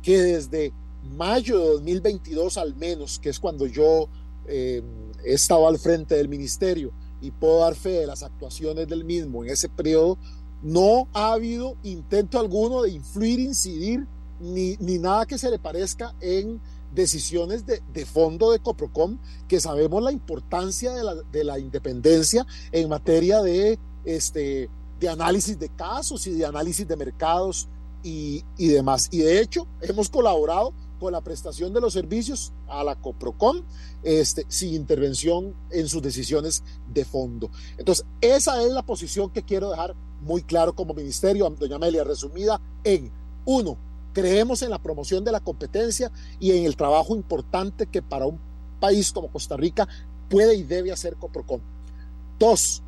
G: que desde mayo de 2022 al menos, que es cuando yo eh, he estado al frente del ministerio y puedo dar fe de las actuaciones del mismo en ese periodo, no ha habido intento alguno de influir, incidir, ni, ni nada que se le parezca en decisiones de, de, fondo de Coprocom, que sabemos la importancia de la, de la independencia en materia de, este, de análisis de casos y de análisis de mercados y, y demás. Y de hecho, hemos colaborado con la prestación de los servicios a la Coprocom este, sin intervención en sus decisiones de fondo. Entonces, esa es la posición que quiero dejar muy claro como ministerio, doña Amelia, resumida en, uno, Creemos en la promoción de la competencia y en el trabajo importante que para un país como Costa Rica puede y debe hacer Coprocom. Dos,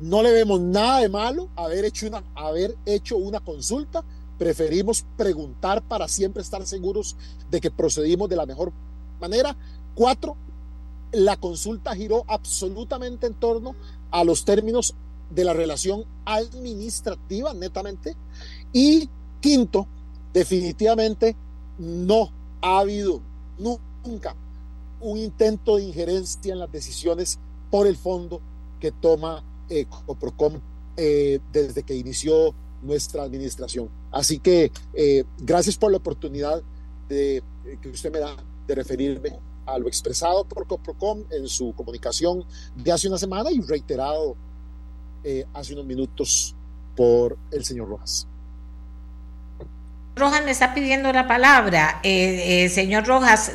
G: no le vemos nada de malo haber hecho una, haber hecho una consulta. Preferimos preguntar para siempre estar seguros de que procedimos de la mejor manera. Cuatro, la consulta giró absolutamente en torno a los términos de la relación administrativa, netamente. Y quinto, definitivamente no ha habido nunca un intento de injerencia en las decisiones por el fondo que toma eh, Coprocom eh, desde que inició nuestra administración. Así que eh, gracias por la oportunidad de, que usted me da de referirme a lo expresado por Coprocom en su comunicación de hace una semana y reiterado eh, hace unos minutos por el señor Rojas.
B: Rojas me está pidiendo la palabra. Eh, eh, señor Rojas,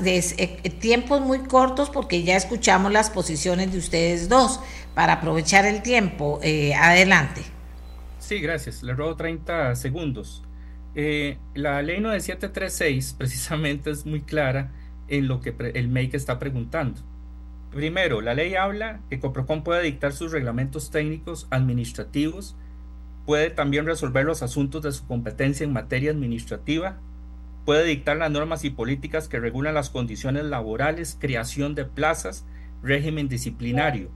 B: tiempos muy cortos porque ya escuchamos las posiciones de ustedes dos para aprovechar el tiempo. adelante.
F: Sí, gracias. Le robo 30 segundos. la ley 9736 [laughs] precisamente es muy clara en lo que el MEIC está preguntando. Primero, la ley habla que Coprocom puede dictar sus reglamentos técnicos administrativos, puede también resolver los asuntos de su competencia en materia administrativa, puede dictar las normas y políticas que regulan las condiciones laborales, creación de plazas, régimen disciplinario,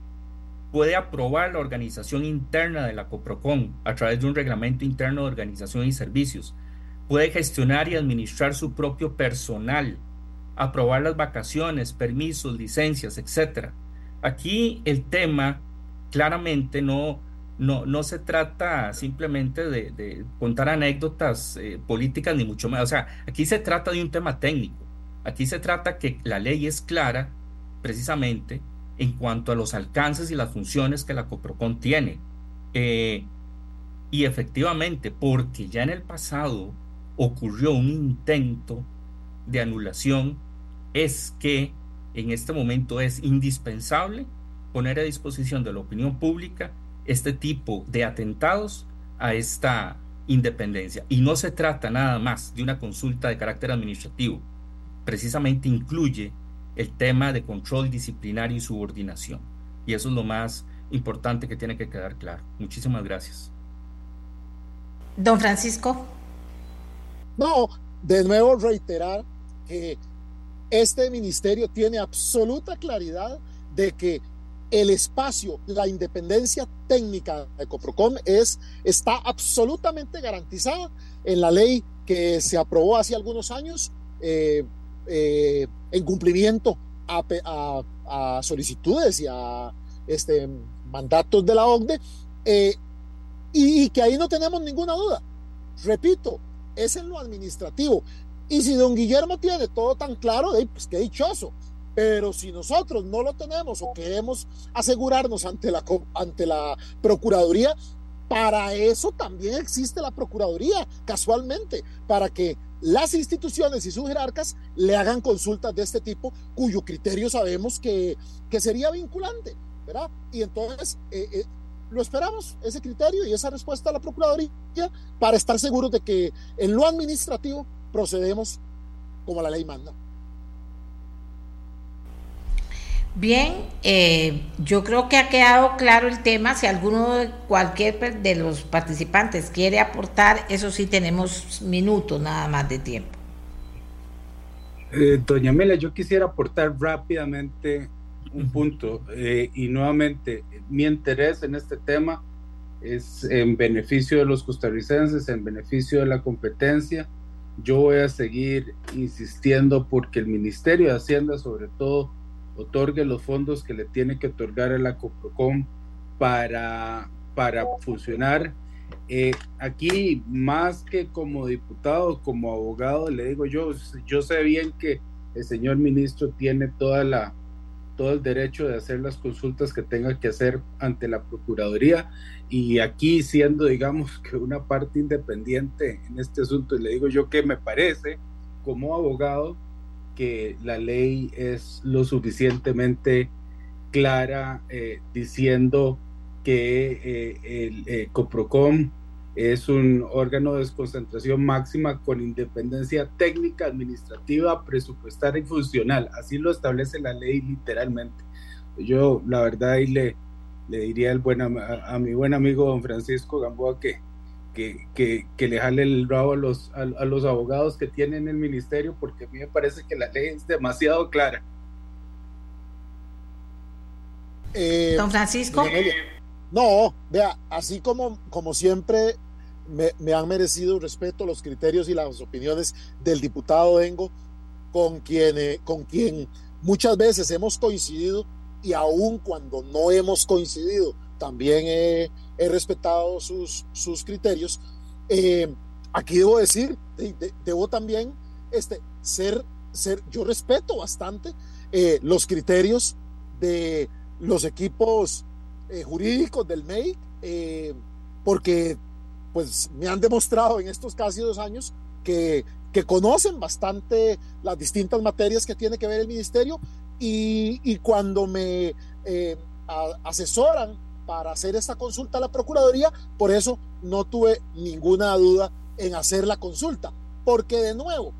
F: puede aprobar la organización interna de la Coprocom a través de un reglamento interno de organización y servicios, puede gestionar y administrar su propio personal, aprobar las vacaciones, permisos, licencias, etc. Aquí el tema claramente no, no, no se trata simplemente de, contar anécdotas eh, políticas ni mucho más. O sea, aquí se trata de un tema técnico. Aquí se trata que la ley es clara precisamente en cuanto a los alcances y las funciones que la COPROCON tiene. Eh, y efectivamente, porque ya en el pasado ocurrió un intento de anulación es que en este momento es indispensable poner a disposición de la opinión pública este tipo de atentados a esta independencia. Y no se trata nada más de una consulta de carácter administrativo, precisamente incluye el tema de control disciplinario y subordinación. Y eso es lo más importante que tiene que quedar claro. Muchísimas gracias.
B: Don Francisco.
G: No, de nuevo reiterar que este ministerio tiene absoluta claridad de que el espacio, la independencia técnica de Coprocom es, está absolutamente garantizada en la ley que se aprobó hace algunos años eh, eh, en cumplimiento a, solicitudes y a este, mandatos de la OCDE eh, y, que ahí no tenemos ninguna duda. Repito, es en lo administrativo. Y si don Guillermo tiene todo tan claro, pues qué dichoso. Pero si nosotros no lo tenemos o queremos asegurarnos ante la, ante la Procuraduría, para eso también existe la Procuraduría, casualmente, para que las instituciones y sus jerarcas le hagan consultas de este tipo, cuyo criterio sabemos que, que sería vinculante, ¿verdad? Y entonces eh, eh, lo esperamos, ese criterio y esa respuesta a la Procuraduría, para estar seguros de que en lo administrativo procedemos como la ley manda.
B: Bien, eh, yo creo que ha quedado claro el tema. Si alguno, cualquier de los participantes quiere aportar, eso sí tenemos minutos nada más de tiempo.
E: Eh, doña Mela, yo quisiera aportar rápidamente un punto eh, y nuevamente mi interés en este tema es en beneficio de los costarricenses, en beneficio de la competencia yo voy a seguir insistiendo porque el Ministerio de Hacienda, sobre todo, otorgue los fondos que le tiene que otorgar a la COPROCOM para, para funcionar. Eh, aquí, más que como diputado, como abogado, le digo yo, yo sé bien que el señor ministro tiene toda la, todo el derecho de hacer las consultas que tenga que hacer ante la Procuraduría y aquí siendo, digamos, que una parte independiente en este asunto, le digo yo que me parece como abogado que la ley es lo suficientemente clara eh, diciendo que eh, el eh, COPROCOM es un órgano de desconcentración máxima con independencia técnica, administrativa, presupuestaria y funcional. Así lo establece la ley literalmente. Yo, la verdad, le, le diría el buen, a, mi buen amigo don Francisco Gamboa que, que, que, le jale el rabo a los, a, los abogados que tienen el ministerio, porque a mí me parece que la ley es demasiado clara.
B: Eh, don Francisco.
G: No, vea, así como, como siempre me, han merecido respeto los criterios y las opiniones del diputado Engo, con quien, eh, con quien muchas veces hemos coincidido y aun cuando no hemos coincidido, también he, respetado sus, sus criterios. Eh, aquí debo decir, debo también este, ser, ser, yo respeto bastante eh, los criterios de los equipos eh, jurídicos del MEI, eh, porque pues me han demostrado en estos casi dos años que, que conocen bastante las distintas materias que tiene que ver el ministerio y, y cuando me asesoran para hacer esta consulta a la Procuraduría, por eso no tuve ninguna duda en hacer la consulta, porque de nuevo,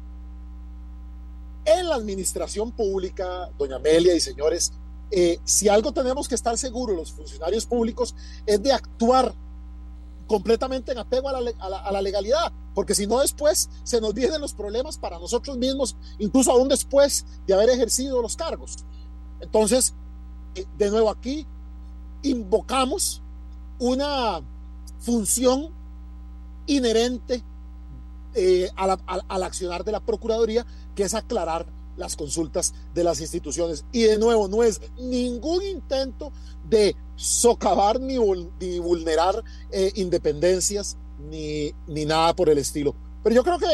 G: en la administración pública, doña Amelia y señores, eh, si algo tenemos que estar seguros los funcionarios públicos es de actuar completamente en apego a la, legalidad, porque si no después se nos vienen los problemas para nosotros mismos, incluso aún después de haber ejercido los cargos. Entonces, eh, de nuevo aquí, invocamos una función inherente eh, al accionar de la Procuraduría, que es aclarar las consultas de las instituciones. Y de nuevo, no es ningún intento de socavar ni, vulnerar eh, independencias ni, ni, nada por el estilo. Pero yo creo que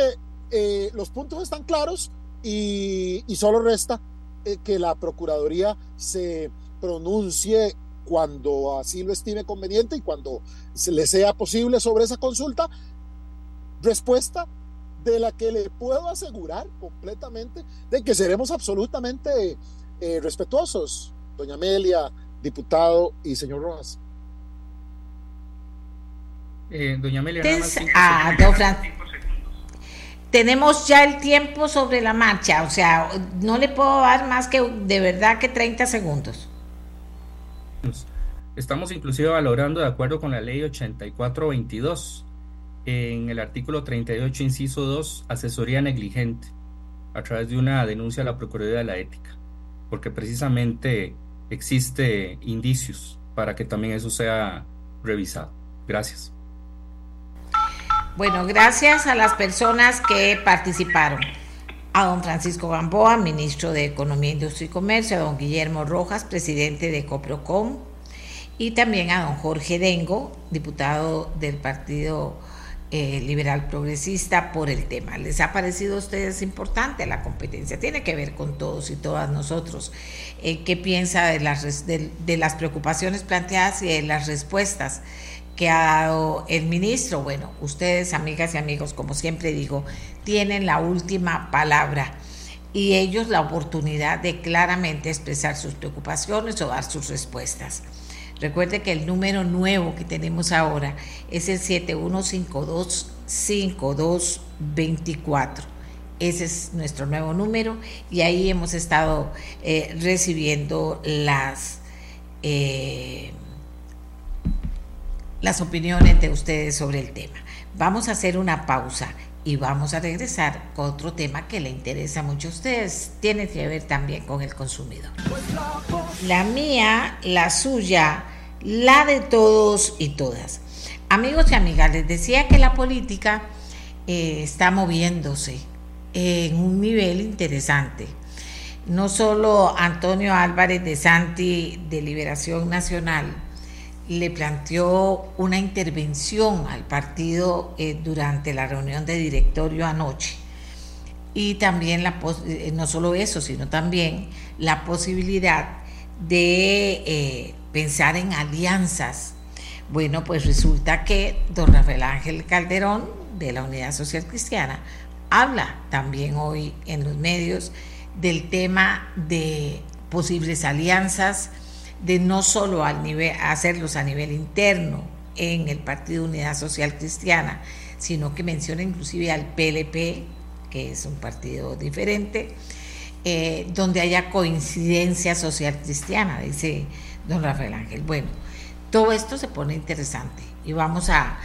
G: eh, los puntos están claros y, y solo resta que la Procuraduría se pronuncie cuando así lo estime conveniente y cuando se le sea posible sobre esa consulta, respuesta de la que le puedo asegurar completamente de que seremos absolutamente eh, respetuosos, doña Amelia, diputado y señor Rojas.
B: Eh, doña Amelia, ah, tenemos ya el tiempo sobre la marcha, o sea, no le puedo dar más que de verdad que 30 segundos.
F: Estamos inclusive valorando de acuerdo con la ley 8422 en el artículo 38, inciso 2, asesoría negligente a través de una denuncia a la Procuraduría de la Ética, porque precisamente existe indicios para que también eso sea revisado. Gracias.
B: Bueno, gracias a las personas que participaron. A don Francisco Gamboa, ministro de Economía, Industria y Comercio, a don Guillermo Rojas, presidente de Coprocom, y también a don Jorge Dengo, diputado del Partido eh, liberal progresista por el tema. ¿Les ha parecido a ustedes importante la competencia? Tiene que ver con todos y todas nosotros. Eh, ¿Qué piensa de las, de, las preocupaciones planteadas y de las respuestas que ha dado el ministro? Bueno, ustedes, amigas y amigos, como siempre digo, tienen la última palabra y ellos la oportunidad de claramente expresar sus preocupaciones o dar sus respuestas. Recuerde que el número nuevo que tenemos ahora es el 71525224. Ese es nuestro nuevo número y ahí hemos estado eh, recibiendo las, eh, las opiniones de ustedes sobre el tema. Vamos a hacer una pausa y vamos a regresar con otro tema que le interesa mucho a ustedes. Tiene que ver también con el consumidor. La mía, la suya, la de todos y todas. Amigos y amigas, les decía que la política eh, está moviéndose en un nivel interesante. No solo Antonio Álvarez de Santi de Liberación Nacional le planteó una intervención al partido eh, durante la reunión de directorio anoche. Y también, la, eh, no solo eso, sino también la posibilidad de pensar en alianzas. Bueno, pues resulta que don Rafael Ángel Calderón de la Unidad Social Cristiana habla también hoy en los medios del tema de posibles alianzas, de no solo hacerlos a nivel interno en el Partido Unidad Social Cristiana, sino que menciona inclusive al PLP, que es un partido diferente, eh, donde haya coincidencia social cristiana, dice don Rafael Ángel. Bueno, todo esto se pone interesante y vamos a,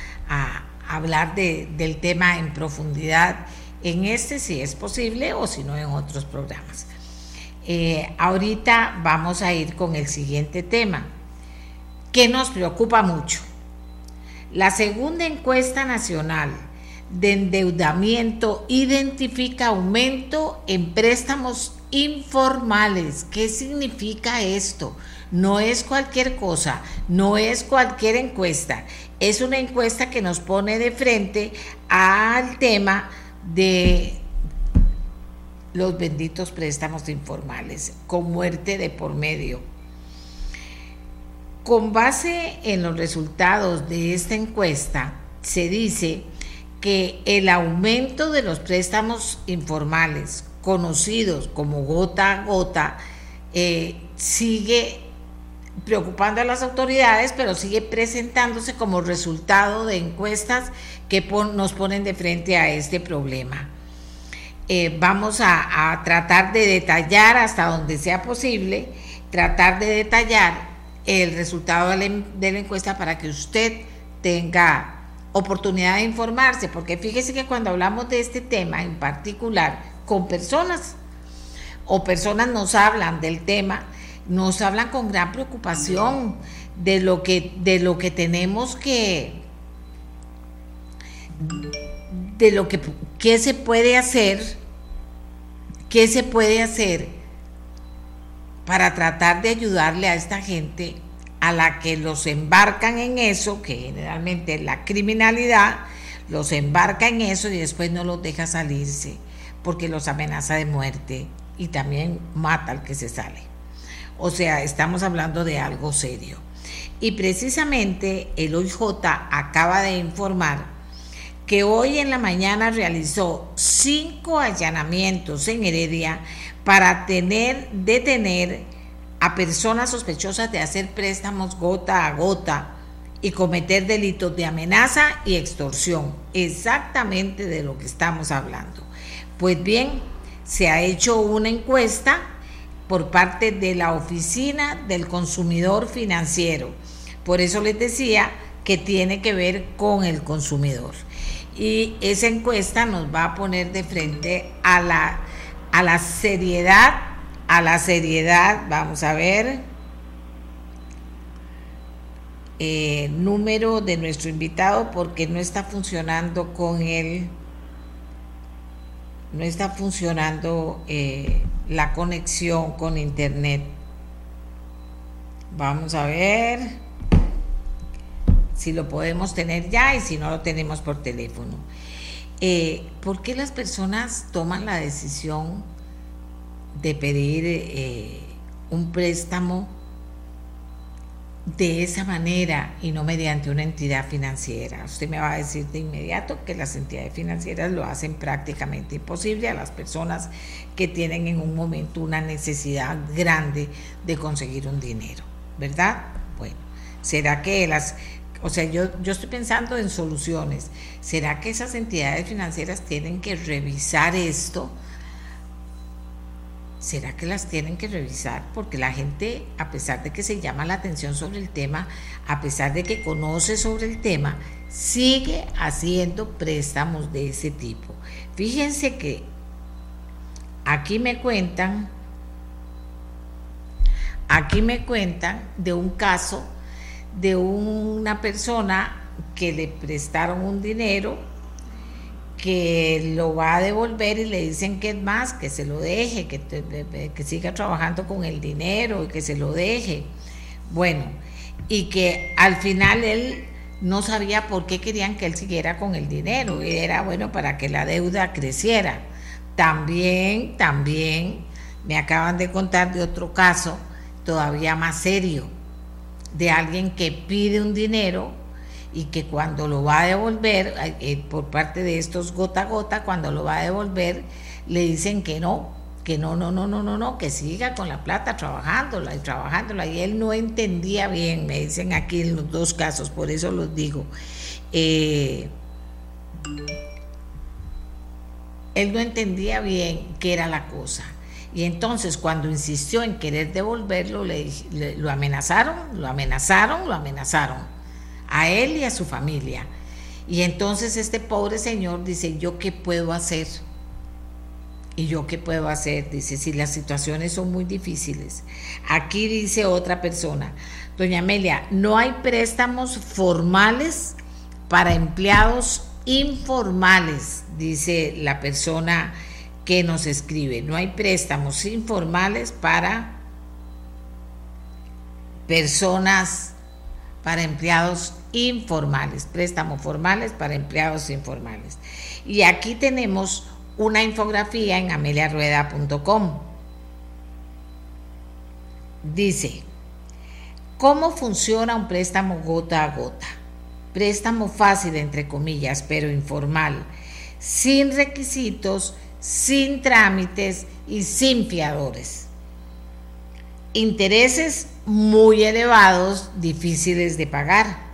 B: hablar del tema en profundidad en este si es posible o si no en otros programas. Eh, ahorita vamos a ir con el siguiente tema que nos preocupa mucho. La segunda encuesta nacional de endeudamiento identifica aumento en préstamos informales. ¿Qué significa esto? No es cualquier cosa, no es cualquier encuesta, es una encuesta que nos pone de frente al tema de los benditos préstamos informales, con muerte de por medio. Con base en los resultados de esta encuesta, se dice que el aumento de los préstamos informales, conocidos como gota a gota, eh, sigue preocupando a las autoridades, pero sigue presentándose como resultado de encuestas que nos ponen de frente a este problema. Eh, vamos a, tratar de detallar hasta donde sea posible, tratar de detallar el resultado de la, de la encuesta para que usted tenga oportunidad de informarse, porque fíjese que cuando hablamos de este tema en particular con personas o personas nos hablan del tema, nos hablan con gran preocupación de lo que, de lo que tenemos que, de lo que qué se puede hacer, qué se puede hacer para tratar de ayudarle a esta gente a la que los embarcan en eso, que generalmente la criminalidad, los embarca en eso y después no los deja salirse porque los amenaza de muerte y también mata al que se sale. O sea, estamos hablando de algo serio. Y precisamente el OIJ acaba de informar que hoy en la mañana realizó cinco allanamientos en Heredia para tener, detener a personas sospechosas de hacer préstamos gota a gota y cometer delitos de amenaza y extorsión, exactamente de lo que estamos hablando. Pues bien, se ha hecho una encuesta por parte de la Oficina del Consumidor Financiero. Por eso les decía que tiene que ver con el consumidor. Y esa encuesta nos va a poner de frente a la, a la seriedad, a la seriedad, vamos a ver, eh, número de nuestro invitado porque no está funcionando con el no está funcionando eh, la conexión con internet. Vamos a ver si lo podemos tener ya y si no lo tenemos por teléfono. Eh, ¿Por qué las personas toman la decisión de pedir eh, un préstamo de esa manera y no mediante una entidad financiera. Usted me va a decir de inmediato que las entidades financieras lo hacen prácticamente imposible a las personas que tienen en un momento una necesidad grande de conseguir un dinero, ¿verdad? Bueno, ¿será que las... O sea, yo, yo estoy pensando en soluciones. ¿Será que esas entidades financieras tienen que revisar esto? ¿será que las tienen que revisar? Porque la gente, a pesar de que se llama la atención sobre el tema, a pesar de que conoce sobre el tema, sigue haciendo préstamos de ese tipo. Fíjense que aquí me cuentan, aquí me cuentan de un caso de una persona que le prestaron un dinero que lo va a devolver y le dicen que es más, que se lo deje, que, que siga trabajando con el dinero y que se lo deje. Bueno, y que al final él no sabía por qué querían que él siguiera con el dinero, y era bueno para que la deuda creciera. También, también me acaban de contar de otro caso todavía más serio, de alguien que pide un dinero y que cuando lo va a devolver, eh, por parte de estos gota a gota, cuando lo va a devolver, le dicen que no, que no, no, no, no, no, no, que siga con la plata trabajándola y trabajándola. Y él no entendía bien, me dicen aquí en los dos casos, por eso los digo. Eh, él no entendía bien qué era la cosa. Y entonces cuando insistió en querer devolverlo, le, lo amenazaron, lo amenazaron, lo amenazaron a él y a su familia. Y entonces este pobre señor dice, ¿yo qué puedo hacer? ¿Y yo qué puedo hacer? Dice, si las situaciones son muy difíciles. Aquí dice otra persona, doña Amelia, no hay préstamos formales para empleados informales, dice la persona que nos escribe. No hay préstamos informales para personas para empleados informales, préstamos formales para empleados informales. Y aquí tenemos una infografía en ameliarueda.com. Dice, ¿cómo funciona un préstamo gota a gota? Préstamo fácil, entre comillas, pero informal, sin requisitos, sin trámites y sin fiadores. Intereses muy elevados, difíciles de pagar.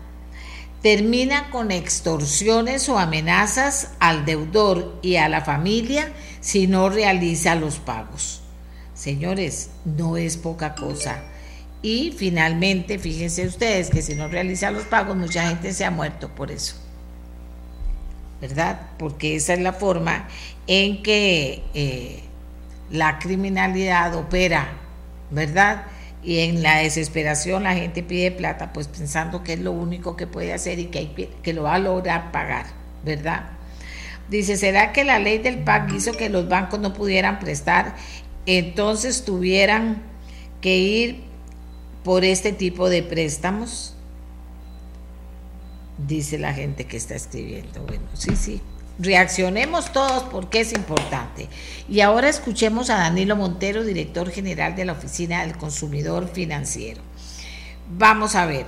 B: Termina con extorsiones o amenazas al deudor y a la familia si no realiza los pagos. Señores, no es poca cosa. Y finalmente, fíjense ustedes que si no realiza los pagos, mucha gente se ha muerto por eso. ¿Verdad? Porque esa es la forma en que eh, la criminalidad opera, ¿verdad? Y en la desesperación la gente pide plata, pues pensando que es lo único que puede hacer y que, hay, que lo va a lograr pagar, ¿verdad? Dice, ¿será que la ley del PAC hizo que los bancos no pudieran prestar? Entonces tuvieran que ir por este tipo de préstamos. Dice la gente que está escribiendo. Bueno, sí, sí, Reaccionemos todos porque es importante. Y ahora escuchemos a Danilo Montero, director general de la Oficina del Consumidor Financiero. Vamos a ver,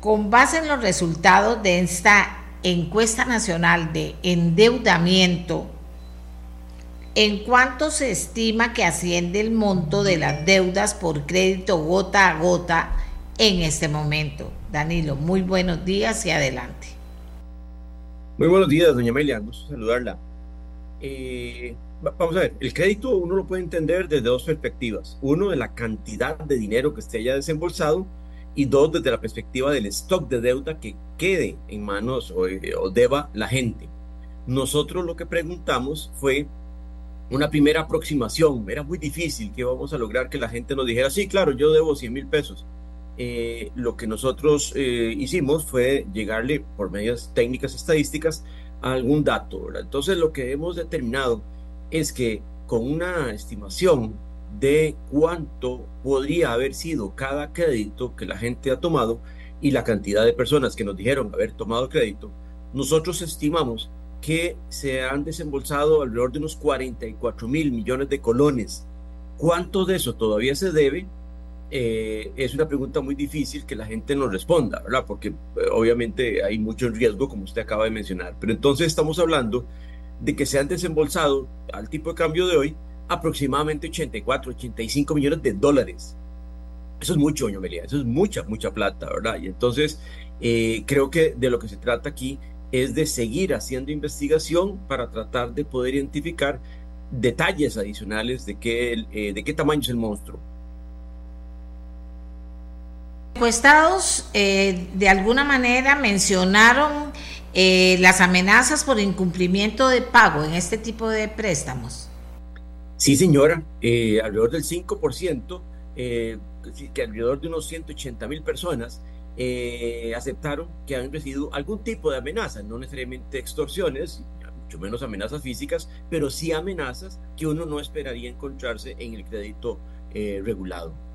B: con base en los resultados de esta encuesta nacional de endeudamiento, ¿en cuánto se estima que asciende el monto de las deudas por crédito gota a gota en este momento? Danilo, muy buenos días y adelante.
H: Muy buenos días, doña Amelia, gusto saludarla. Eh, vamos a ver, el crédito uno lo puede entender desde dos perspectivas. Uno, de la cantidad de dinero que esté ya desembolsado y dos, desde la perspectiva del stock de deuda que quede en manos o, eh, deba la gente. Nosotros lo que preguntamos fue una primera aproximación. Era muy difícil que vamos a lograr que la gente nos dijera, sí, claro, yo debo 100 mil pesos. Eh, lo que nosotros eh, hicimos fue llegarle por medias técnicas estadísticas a algún dato. Entonces lo que hemos determinado es que con una estimación de cuánto podría haber sido cada crédito que la gente ha tomado y la cantidad de personas que nos dijeron haber tomado crédito, nosotros estimamos que se han desembolsado alrededor de unos 44 mil millones de colones. ¿Cuánto de eso todavía se debe? Eh, es una pregunta muy difícil que la gente nos responda, ¿verdad? Porque eh, obviamente hay mucho riesgo, como usted acaba de mencionar. Pero entonces estamos hablando de que se han desembolsado al tipo de cambio de hoy aproximadamente 84, 85 millones de dólares. Eso es mucho, doña Melia, eso es mucha, mucha plata, ¿verdad? Y entonces eh, creo que de lo que se trata aquí es de seguir haciendo investigación para tratar de poder identificar detalles adicionales de qué, de qué tamaño es el monstruo
B: encuestados eh, de alguna manera mencionaron eh, las amenazas por incumplimiento de pago en este tipo de préstamos.
H: Sí, señora, eh, alrededor del 5%, que alrededor de unos 180 mil personas aceptaron que han recibido algún tipo de amenaza, no necesariamente extorsiones, mucho menos amenazas físicas, pero sí amenazas que uno no esperaría encontrarse en el crédito regulado.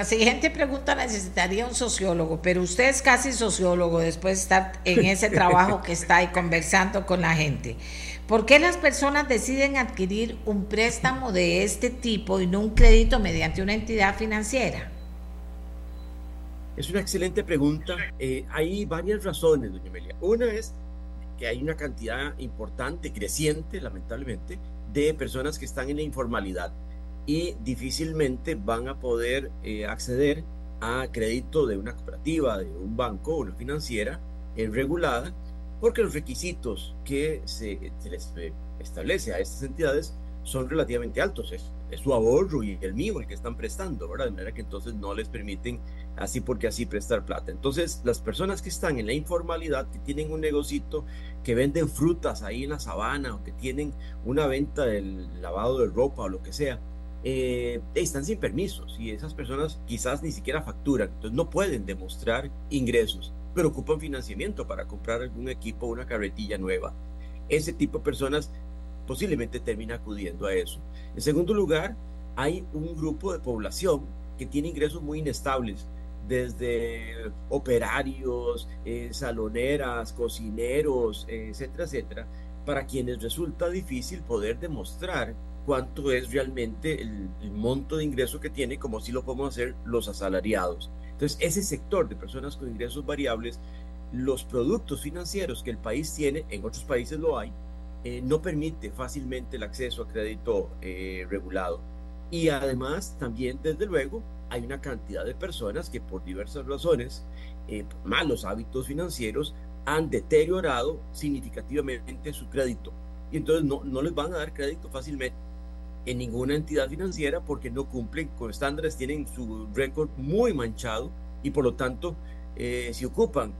B: La siguiente pregunta necesitaría un sociólogo, pero usted es casi sociólogo después de estar en ese trabajo que está ahí conversando con la gente. ¿Por qué las personas deciden adquirir un préstamo de este tipo y no un crédito mediante una entidad financiera?
H: Es una excelente pregunta. Eh, hay varias razones, doña Amelia. Una es que hay una cantidad importante, creciente, lamentablemente, de personas que están en la informalidad y difícilmente van a poder eh, acceder a crédito de una cooperativa, de un banco o una financiera regulada, porque los requisitos que se, les eh, establece a estas entidades son relativamente altos. Es, es, su ahorro y el mío el que están prestando, ¿verdad? De manera que entonces no les permiten así porque así prestar plata. Entonces, las personas que están en la informalidad, que tienen un negocito, que venden frutas ahí en la sabana o que tienen una venta del lavado de ropa o lo que sea, eh, están sin permisos y esas personas quizás ni siquiera facturan, entonces no pueden demostrar ingresos, pero ocupan financiamiento para comprar algún equipo una carretilla nueva. Ese tipo de personas posiblemente termina acudiendo a eso. En segundo lugar, hay un grupo de población que tiene ingresos muy inestables. desde operarios, eh, saloneras, cocineros, etcétera, etcétera, para quienes resulta difícil poder demostrar cuánto es realmente el, monto de ingreso que tiene, como si lo podemos hacer los asalariados. Entonces, ese sector de personas con ingresos variables, los productos financieros que el país tiene, en otros países lo hay, eh, no permite fácilmente el acceso a crédito eh, regulado. Y además, también, desde luego, hay una cantidad de personas que por diversas razones, eh, malos hábitos financieros, han deteriorado significativamente su crédito. Y entonces no, no les van a dar crédito fácilmente en ninguna entidad financiera porque no cumplen con estándares, tienen su récord muy manchado y por lo tanto, si ocupan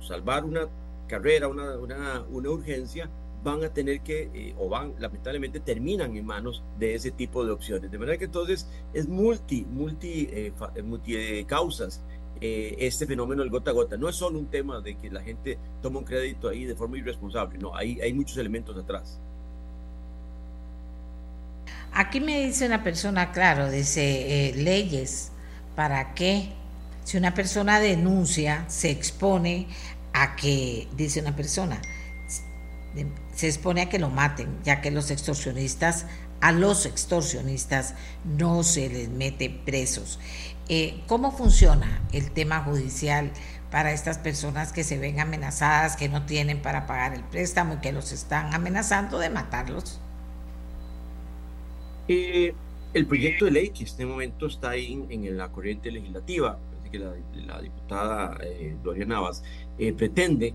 H: salvar una carrera, una, una, una urgencia, van a tener que, eh, o van, lamentablemente, terminan en manos de ese tipo de opciones. De manera que entonces es multi, multi, eh, eh, multi causas este fenómeno del gota a gota. No es solo un tema de que la gente toma un crédito ahí de forma irresponsable, no, hay, hay muchos elementos atrás.
B: Aquí me dice una persona, claro, dice leyes, ¿para qué? Si una persona denuncia, se expone a que, dice una persona, se expone a que lo maten, ya que los extorsionistas, a los extorsionistas no se les mete presos. Eh, ¿Cómo funciona el tema judicial para estas personas que se ven amenazadas, que no tienen para pagar el préstamo y que los están amenazando de matarlos?
H: Eh, el proyecto de ley que en este momento está ahí en, la corriente legislativa, que la, diputada eh, Navas pretende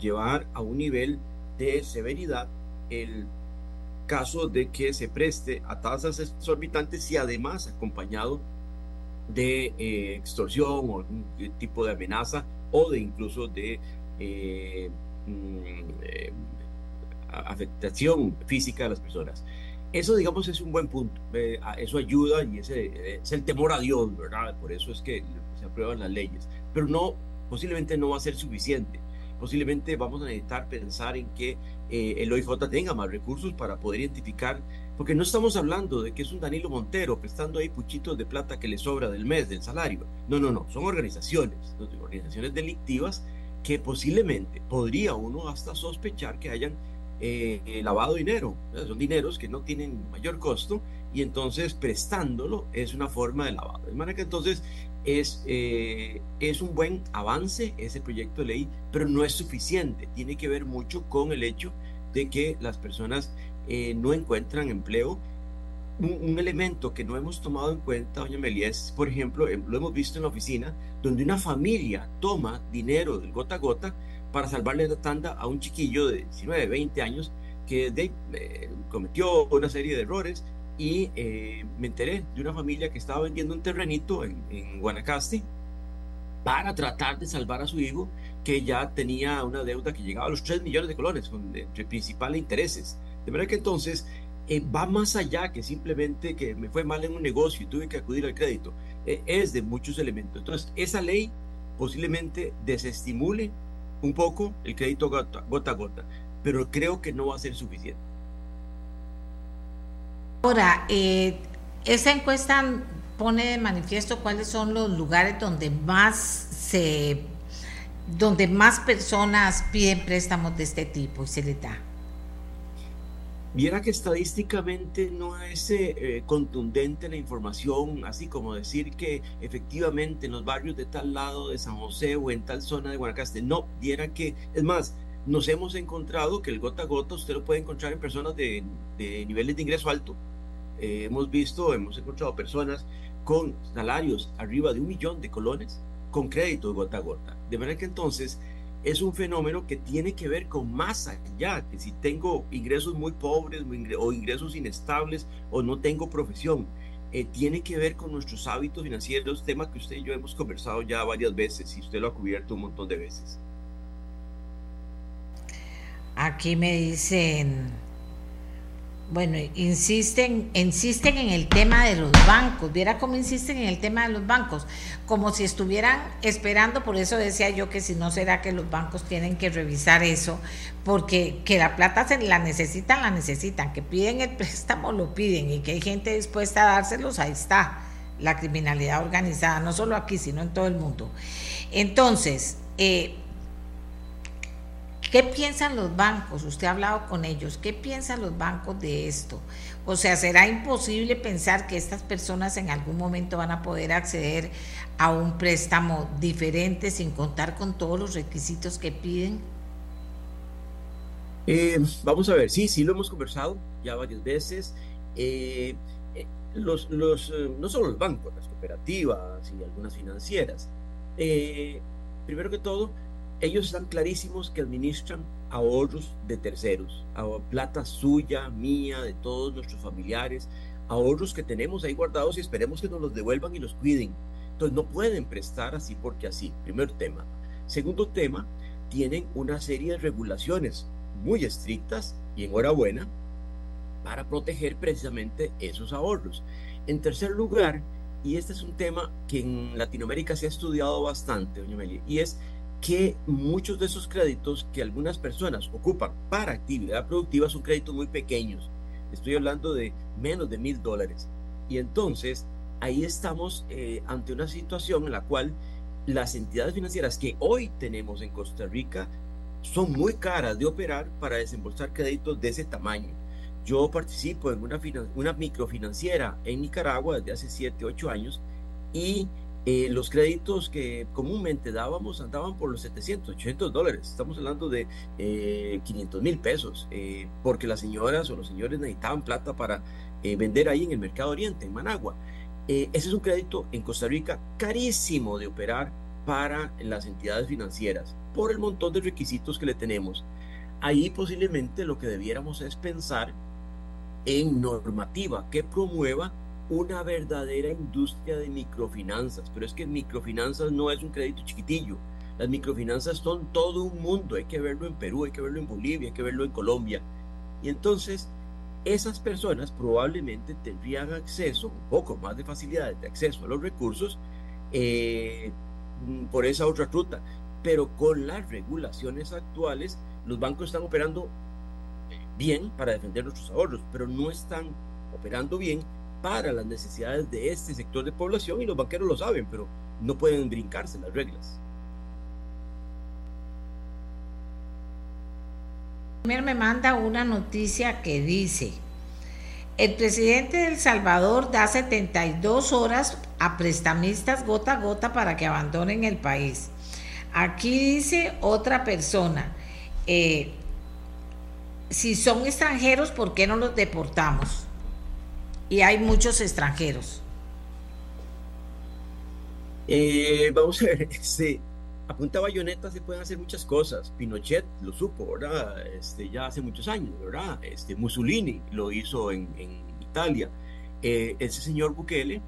H: llevar a un nivel de severidad el caso de que se preste a tasas exorbitantes y además acompañado de eh, extorsión o algún tipo de amenaza o de incluso de eh, mm, eh, afectación física de las personas. Eso, digamos, es un buen punto. eso ayuda y ese, es el temor a Dios, ¿verdad? Por eso es que se aprueban las leyes. Pero no, posiblemente no va a ser suficiente posiblemente vamos a necesitar pensar en que eh, el OIJ tenga más recursos para poder identificar, porque no estamos hablando de que es un Danilo Montero prestando ahí puchitos de plata que le sobra del mes, del salario. No, no, no, son organizaciones, organizaciones delictivas que posiblemente podría uno hasta sospechar que hayan eh, lavado dinero. Son dineros que no tienen mayor costo y entonces prestándolo es una forma de lavado. De manera que entonces es, eh, es un buen avance ese proyecto de ley, pero no es suficiente. Tiene que ver mucho con el hecho de que las personas eh, no encuentran empleo. Un, elemento que no hemos tomado en cuenta, doña Melia, es, por ejemplo, em, lo hemos visto en la oficina, donde una familia toma dinero del gota a gota para salvarle la tanda a un chiquillo de 19, 20 años que eh, cometió una serie de errores, y eh, me enteré de una familia que estaba vendiendo un terrenito en, en, Guanacaste para tratar de salvar a su hijo que ya tenía una deuda que llegaba a los 3 millones de colones con, entre principales intereses. De manera que entonces eh, va más allá que simplemente que me fue mal en un negocio y tuve que acudir al crédito. Eh, es de muchos elementos. Entonces, esa ley posiblemente desestimule un poco el crédito gota a gota, pero creo que no va a ser suficiente.
B: Ahora, eh, esa encuesta pone de manifiesto cuáles son los lugares donde más se donde más personas piden préstamos de este tipo y se les da.
H: Viera que estadísticamente no es eh, contundente la información, así como decir que efectivamente en los barrios de tal lado de San José o en tal zona de Guanacaste, no, viera que, es más, nos hemos encontrado que el gota a gota usted lo puede encontrar en personas de, de niveles de ingreso alto, eh, hemos visto, hemos encontrado personas con salarios arriba de un millón de colones con crédito gota a gota. De manera que entonces es un fenómeno que tiene que ver con más allá, que si tengo ingresos muy pobres o ingresos inestables o no tengo profesión, eh, tiene que ver con nuestros hábitos financieros, tema que usted y yo hemos conversado ya varias veces y usted lo ha cubierto un montón de veces.
B: Aquí me dicen bueno, insisten, insisten en el tema de los bancos. Viera cómo insisten en el tema de los bancos, como si estuvieran esperando. Por eso decía yo que si no será que los bancos tienen que revisar eso, porque que la plata se la necesitan, la necesitan. Que piden el [laughs] préstamo, lo piden y que hay gente dispuesta a dárselos, ahí está. la criminalidad organizada, no solo aquí, sino en todo el mundo. Entonces, eh, ¿qué piensan los bancos? Usted ha hablado con ellos, ¿qué piensan los bancos de esto? O sea, ¿será imposible pensar que estas personas en algún momento van a poder acceder a un préstamo diferente sin contar con todos los requisitos que piden?
H: Eh, vamos a ver, sí, sí lo hemos conversado ya varias veces. Eh, eh, los, los, no solo los bancos, las cooperativas y algunas financieras. primero que todo, ellos están clarísimos que administran ahorros de terceros, plata suya, mía, de todos nuestros familiares, ahorros que tenemos ahí guardados y esperemos que nos los devuelvan y los cuiden. Entonces no pueden prestar así porque así, primer tema. Segundo tema, tienen una serie de regulaciones muy estrictas y enhorabuena para proteger precisamente esos ahorros. En tercer lugar, y este es un tema que en Latinoamérica se ha estudiado bastante, doña Meli, y es que muchos de esos créditos que algunas personas ocupan para actividad productiva son créditos muy pequeños. Estoy hablando de menos de mil dólares. Y entonces ahí estamos eh, ante una situación en la cual las entidades financieras que hoy tenemos en Costa Rica son muy caras de operar para desembolsar créditos de ese tamaño. Yo participo en una, una microfinanciera en Nicaragua desde hace 7, 8 años y eh, los créditos que comúnmente dábamos andaban por los 700, 800 dólares. Estamos hablando de 500 eh, mil pesos, eh, porque las señoras o los señores necesitaban plata para vender ahí en el Mercado Oriente, en Managua. ese es un crédito en Costa Rica carísimo de operar para las entidades financieras por el montón de requisitos que le tenemos. Ahí posiblemente lo que debiéramos es pensar en normativa que promueva una verdadera industria de microfinanzas, pero es que microfinanzas no es un crédito chiquitillo. Las microfinanzas son todo un mundo, hay que verlo en Perú, hay que verlo en Bolivia, hay que verlo en Colombia. Y entonces, esas personas probablemente tendrían acceso, un poco más de facilidades de acceso a los recursos eh, por esa otra ruta. Pero con las regulaciones actuales, los bancos están operando bien para defender nuestros ahorros, pero no están operando bien para las necesidades de este sector de población y los banqueros lo saben, pero no pueden brincarse las reglas.
B: Me manda una noticia que dice, el presidente de El Salvador da 72 horas a prestamistas gota a gota para que abandonen el país. Aquí dice otra persona, eh, si son extranjeros, ¿por qué no los deportamos? Y hay muchos extranjeros.
H: Eh, vamos a ver, [laughs] este, a punta bayoneta se pueden hacer muchas cosas. Pinochet lo supo, ¿verdad? Este, ya hace muchos años, ¿verdad? Este, Mussolini lo hizo en, Italia. Eh, ese señor Bukele,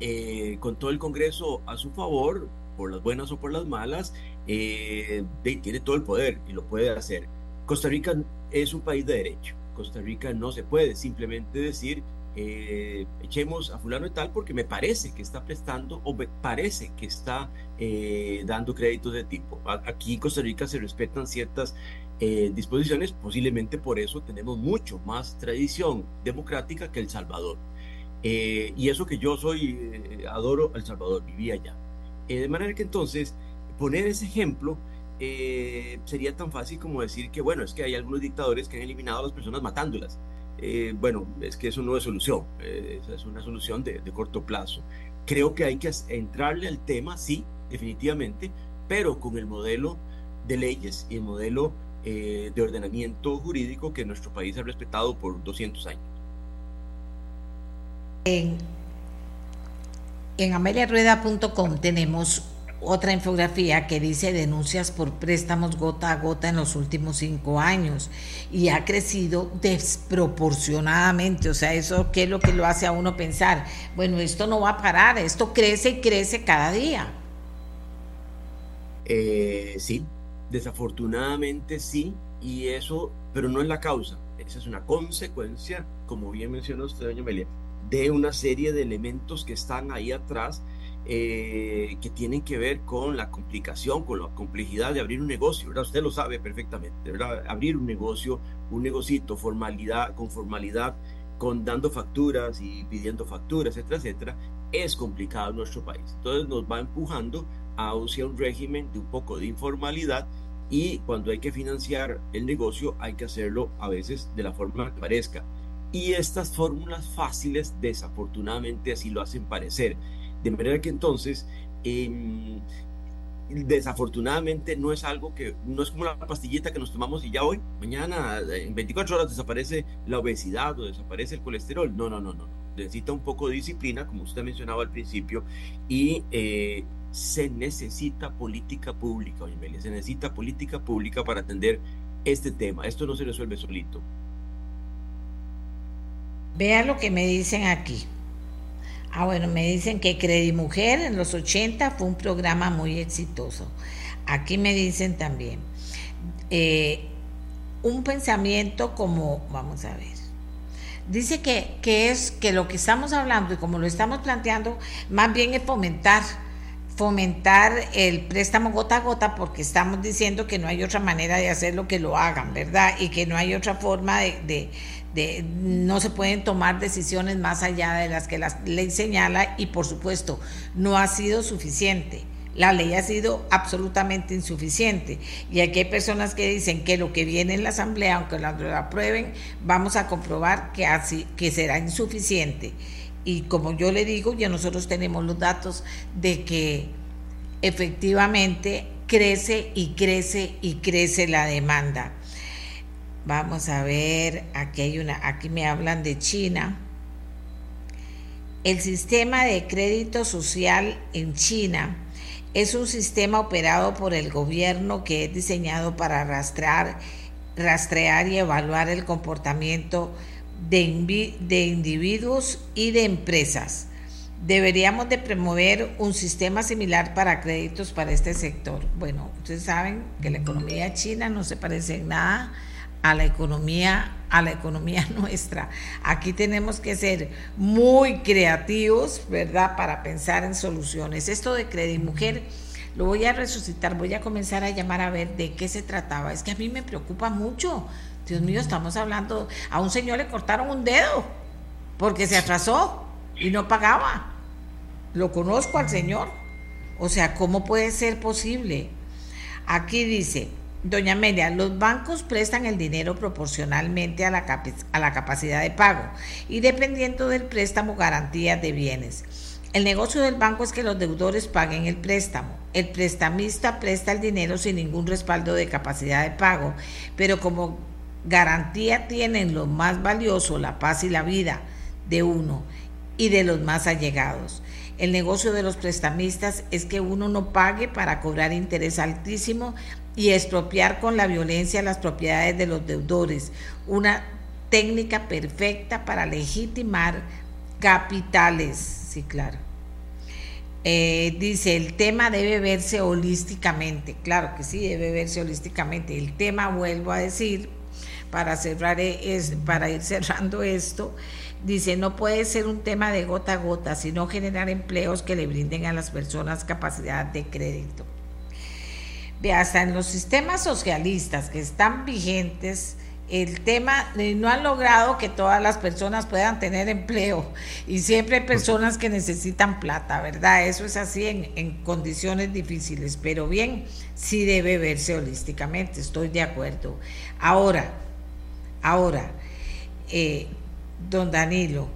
H: eh, con todo el Congreso a su favor, por las buenas o por las malas, tiene todo el poder y lo puede hacer. Costa Rica es un país de derecho. Costa Rica no se puede simplemente decir eh, echemos a fulano y tal porque me parece que está prestando o me parece que está eh, dando créditos de tipo. Aquí en Costa Rica se respetan ciertas eh, disposiciones, posiblemente por eso tenemos mucho más tradición democrática que El Salvador. y eso que yo soy, adoro El Salvador, vivía allá. de manera que entonces, poner ese ejemplo sería tan fácil como decir que, bueno, es que hay algunos dictadores que han eliminado a las personas matándolas. Eh, bueno, es que eso no es solución, eh, es una solución de, corto plazo. Creo que hay que entrarle al tema, sí, definitivamente, pero con el modelo de leyes y el modelo eh, de ordenamiento jurídico que nuestro país ha respetado por 200 años.
B: En, en ameliarueda.com tenemos otra infografía que dice denuncias por préstamos gota a gota en los últimos cinco años y ha crecido desproporcionadamente. O sea, eso qué es lo que lo hace a uno pensar, bueno, esto no va a parar, esto crece y crece cada día.
H: Eh, sí, desafortunadamente sí, y eso, pero no es la causa, esa es una consecuencia, como bien mencionó usted, doña Amelia, de una serie de elementos que están ahí atrás eh, que tienen que ver con la complicación, con la complejidad de abrir un negocio, ¿verdad? Usted lo sabe perfectamente. Abrir un negocio, un negocito, formalidad, con formalidad, con dando facturas y pidiendo facturas, etcétera, etcétera, es complicado en nuestro país. Entonces nos va empujando hacia un régimen de un poco de informalidad y cuando hay que financiar el negocio hay que hacerlo a veces de la forma que parezca. Y estas fórmulas fáciles desafortunadamente así lo hacen parecer. De manera que entonces, eh, desafortunadamente no es algo que, no es como la pastillita que nos tomamos y ya hoy, mañana, en 24 horas desaparece la obesidad o desaparece el colesterol. No, no, no, no. Necesita un poco de disciplina, como usted mencionaba al principio, y eh, se necesita política pública, oye, se necesita política pública para atender este tema. Esto no se resuelve solito.
B: Vea lo que me dicen aquí. Ah, bueno, me dicen que Credimujer en los 80 fue un programa muy exitoso. Aquí me dicen también, eh, un pensamiento como, vamos a ver, dice que, que es que lo que estamos hablando y como lo estamos planteando, más bien es fomentar fomentar el préstamo gota a gota porque estamos diciendo que no hay otra manera de hacerlo que lo hagan, ¿verdad? Y que no hay otra forma de, no se pueden tomar decisiones más allá de las que la ley señala y por supuesto no ha sido suficiente. La ley ha sido absolutamente insuficiente y aquí hay personas que dicen que lo que viene en la asamblea, aunque la, aprueben, vamos a comprobar que así que será insuficiente. Y como yo le digo, ya nosotros tenemos los datos de que efectivamente crece y crece y crece la demanda. Vamos a ver, aquí hay una, aquí me hablan de China. El sistema de crédito social en China es un sistema operado por el gobierno que es diseñado para rastrear, rastrear y evaluar el comportamiento de, individuos y de empresas. Deberíamos de promover un sistema similar para créditos para este sector. Bueno, ustedes saben que la economía china no se parece en nada a la economía a la economía [laughs] nuestra. Aquí tenemos que ser muy creativos, ¿verdad? Para pensar en soluciones. Esto de Credimujer lo voy a resucitar, voy a comenzar a llamar a ver de qué se trataba. Es que a mí me preocupa mucho. Dios mío, estamos hablando, a un señor le cortaron un dedo porque se atrasó y no pagaba. Lo conozco al señor. O sea, ¿cómo puede ser posible? Aquí dice, doña Amelia, los bancos prestan el dinero proporcionalmente a la, a la capacidad de pago y dependiendo del préstamo garantías de bienes. El negocio del banco es que los deudores paguen el préstamo. El prestamista presta el dinero sin ningún respaldo de capacidad de pago, pero como garantía tienen lo más valioso, la paz y la vida de uno y de los más allegados. El negocio de los prestamistas es que uno no pague para cobrar interés altísimo y expropiar con la violencia las propiedades de los deudores, una técnica perfecta para legitimar capitales. Sí, claro. Eh, dice, el tema debe verse holísticamente. Claro que sí, debe verse holísticamente. El tema, vuelvo a decir, para cerrar es para ir [laughs] cerrando esto, dice, no puede ser un tema de gota a gota, sino generar empleos que le brinden a las personas capacidad de crédito. Ve, hasta en los sistemas socialistas que están vigentes, el tema no han logrado que todas las personas puedan tener empleo y siempre hay personas que necesitan plata, ¿verdad? Eso es así en, en condiciones difíciles, pero bien, sí debe verse holísticamente, estoy de acuerdo. Ahora, Ahora, eh, don Danilo,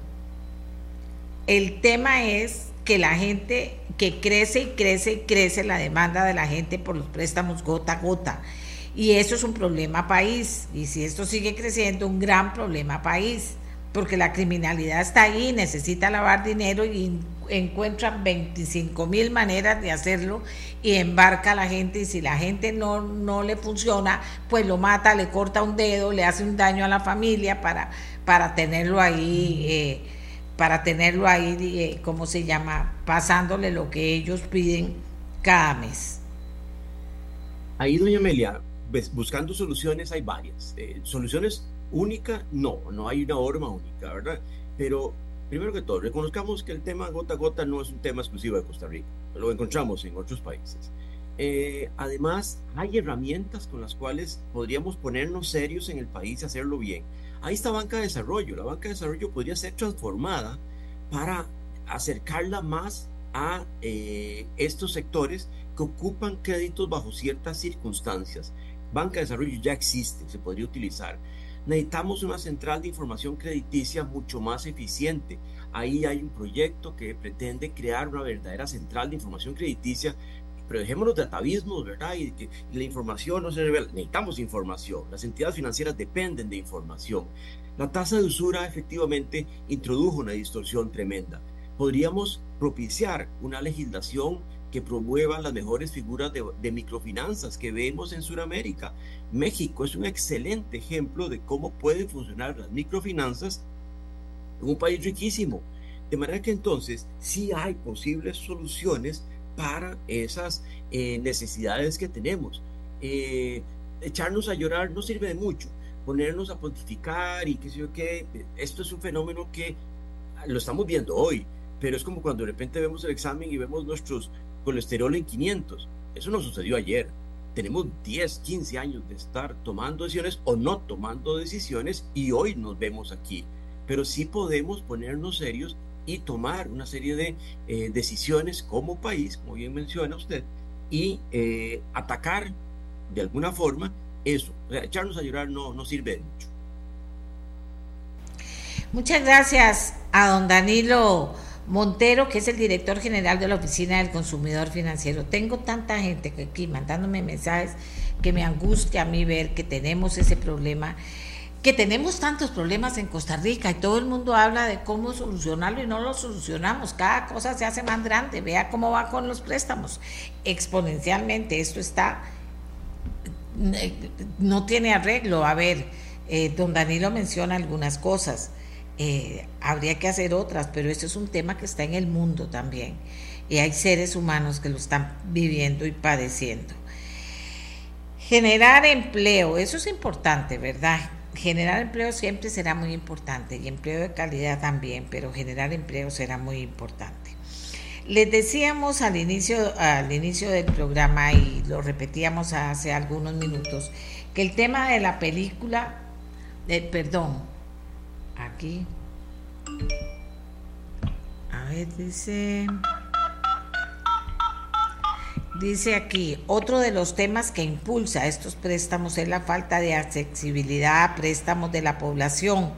B: el tema es que la gente, que crece y crece y crece la demanda de la gente por los préstamos gota a gota. Y eso es un problema país. Y si esto sigue creciendo, un gran problema país porque la criminalidad está ahí, necesita lavar dinero y encuentra 25 mil maneras de hacerlo y embarca a la gente y si la gente no, no le funciona, pues lo mata, le corta un dedo, le hace un daño a la familia para, para tenerlo ahí, eh, para tenerlo ahí, eh, ¿cómo se llama? Pasándole lo que ellos piden cada mes.
H: Ahí, doña Amelia, buscando soluciones hay varias. Eh, soluciones única, no, no hay una norma única, ¿verdad? Pero primero que todo, reconozcamos que el tema gota a gota no es un tema exclusivo de Costa Rica, lo encontramos en otros países. Eh, además, hay herramientas con las cuales podríamos ponernos serios en el país y hacerlo bien. Ahí está banca de desarrollo. La banca de desarrollo podría ser transformada para acercarla más a eh, estos sectores que ocupan créditos bajo ciertas circunstancias. Banca de desarrollo ya existe, se podría utilizar. Necesitamos una central de información crediticia mucho más eficiente. Ahí hay un proyecto que pretende crear una verdadera central de información crediticia pero dejémonos de atavismos, ¿verdad? Y que la información no se revela. Necesitamos información. Las entidades financieras dependen de información. La tasa de usura efectivamente introdujo una distorsión tremenda. Podríamos propiciar una legislación que promueva las mejores figuras de, de, microfinanzas que vemos en Sudamérica. México es un excelente ejemplo de cómo pueden funcionar las microfinanzas en un país riquísimo. De manera que entonces sí hay posibles soluciones para esas eh, necesidades que tenemos. Eh, echarnos a llorar no sirve de mucho, ponernos a pontificar y qué sé yo qué, esto es un fenómeno que lo estamos viendo hoy, pero es como cuando de repente vemos el examen y vemos nuestros colesterol en 500. Eso no sucedió ayer. Tenemos 10, 15 años de estar tomando decisiones o no tomando decisiones y hoy nos vemos aquí. Pero sí podemos ponernos serios y tomar una serie de eh, decisiones como país, como bien menciona usted, y eh, atacar de alguna forma eso. echarnos a llorar no, no sirve de mucho.
B: Muchas gracias a don Danilo Montero, que es el director general de la Oficina del Consumidor Financiero. Tengo tanta gente aquí mandándome mensajes que me angustia a mí ver que tenemos ese problema que tenemos tantos problemas en Costa Rica y todo el mundo habla de cómo solucionarlo y no lo solucionamos. Cada cosa se hace más grande. Vea cómo va con los préstamos. Exponencialmente, esto está, no tiene arreglo. A ver, eh, don Danilo menciona algunas cosas. Eh, habría que hacer otras, pero esto es un tema que está en el mundo también. Y hay seres humanos que lo están viviendo y padeciendo. Generar empleo, eso es importante, ¿verdad? Generar empleo siempre será muy importante y empleo de calidad también, pero generar empleo será muy importante. Les decíamos al inicio, al inicio del programa y lo repetíamos hace algunos minutos, que el tema de la película, eh, perdón, aquí, a ver, dice... Dice aquí, otro de los temas que impulsa estos préstamos es la falta de accesibilidad a préstamos de la población.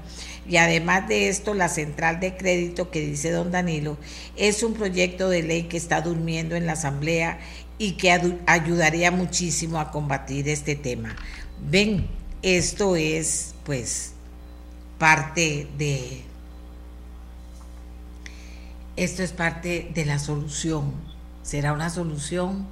B: Y además de esto, la central de crédito que dice don Danilo es un proyecto de ley que está durmiendo en la Asamblea y que ayudaría muchísimo a combatir este tema. Ven, esto es pues parte de... Esto es parte de la solución ¿Será una solución?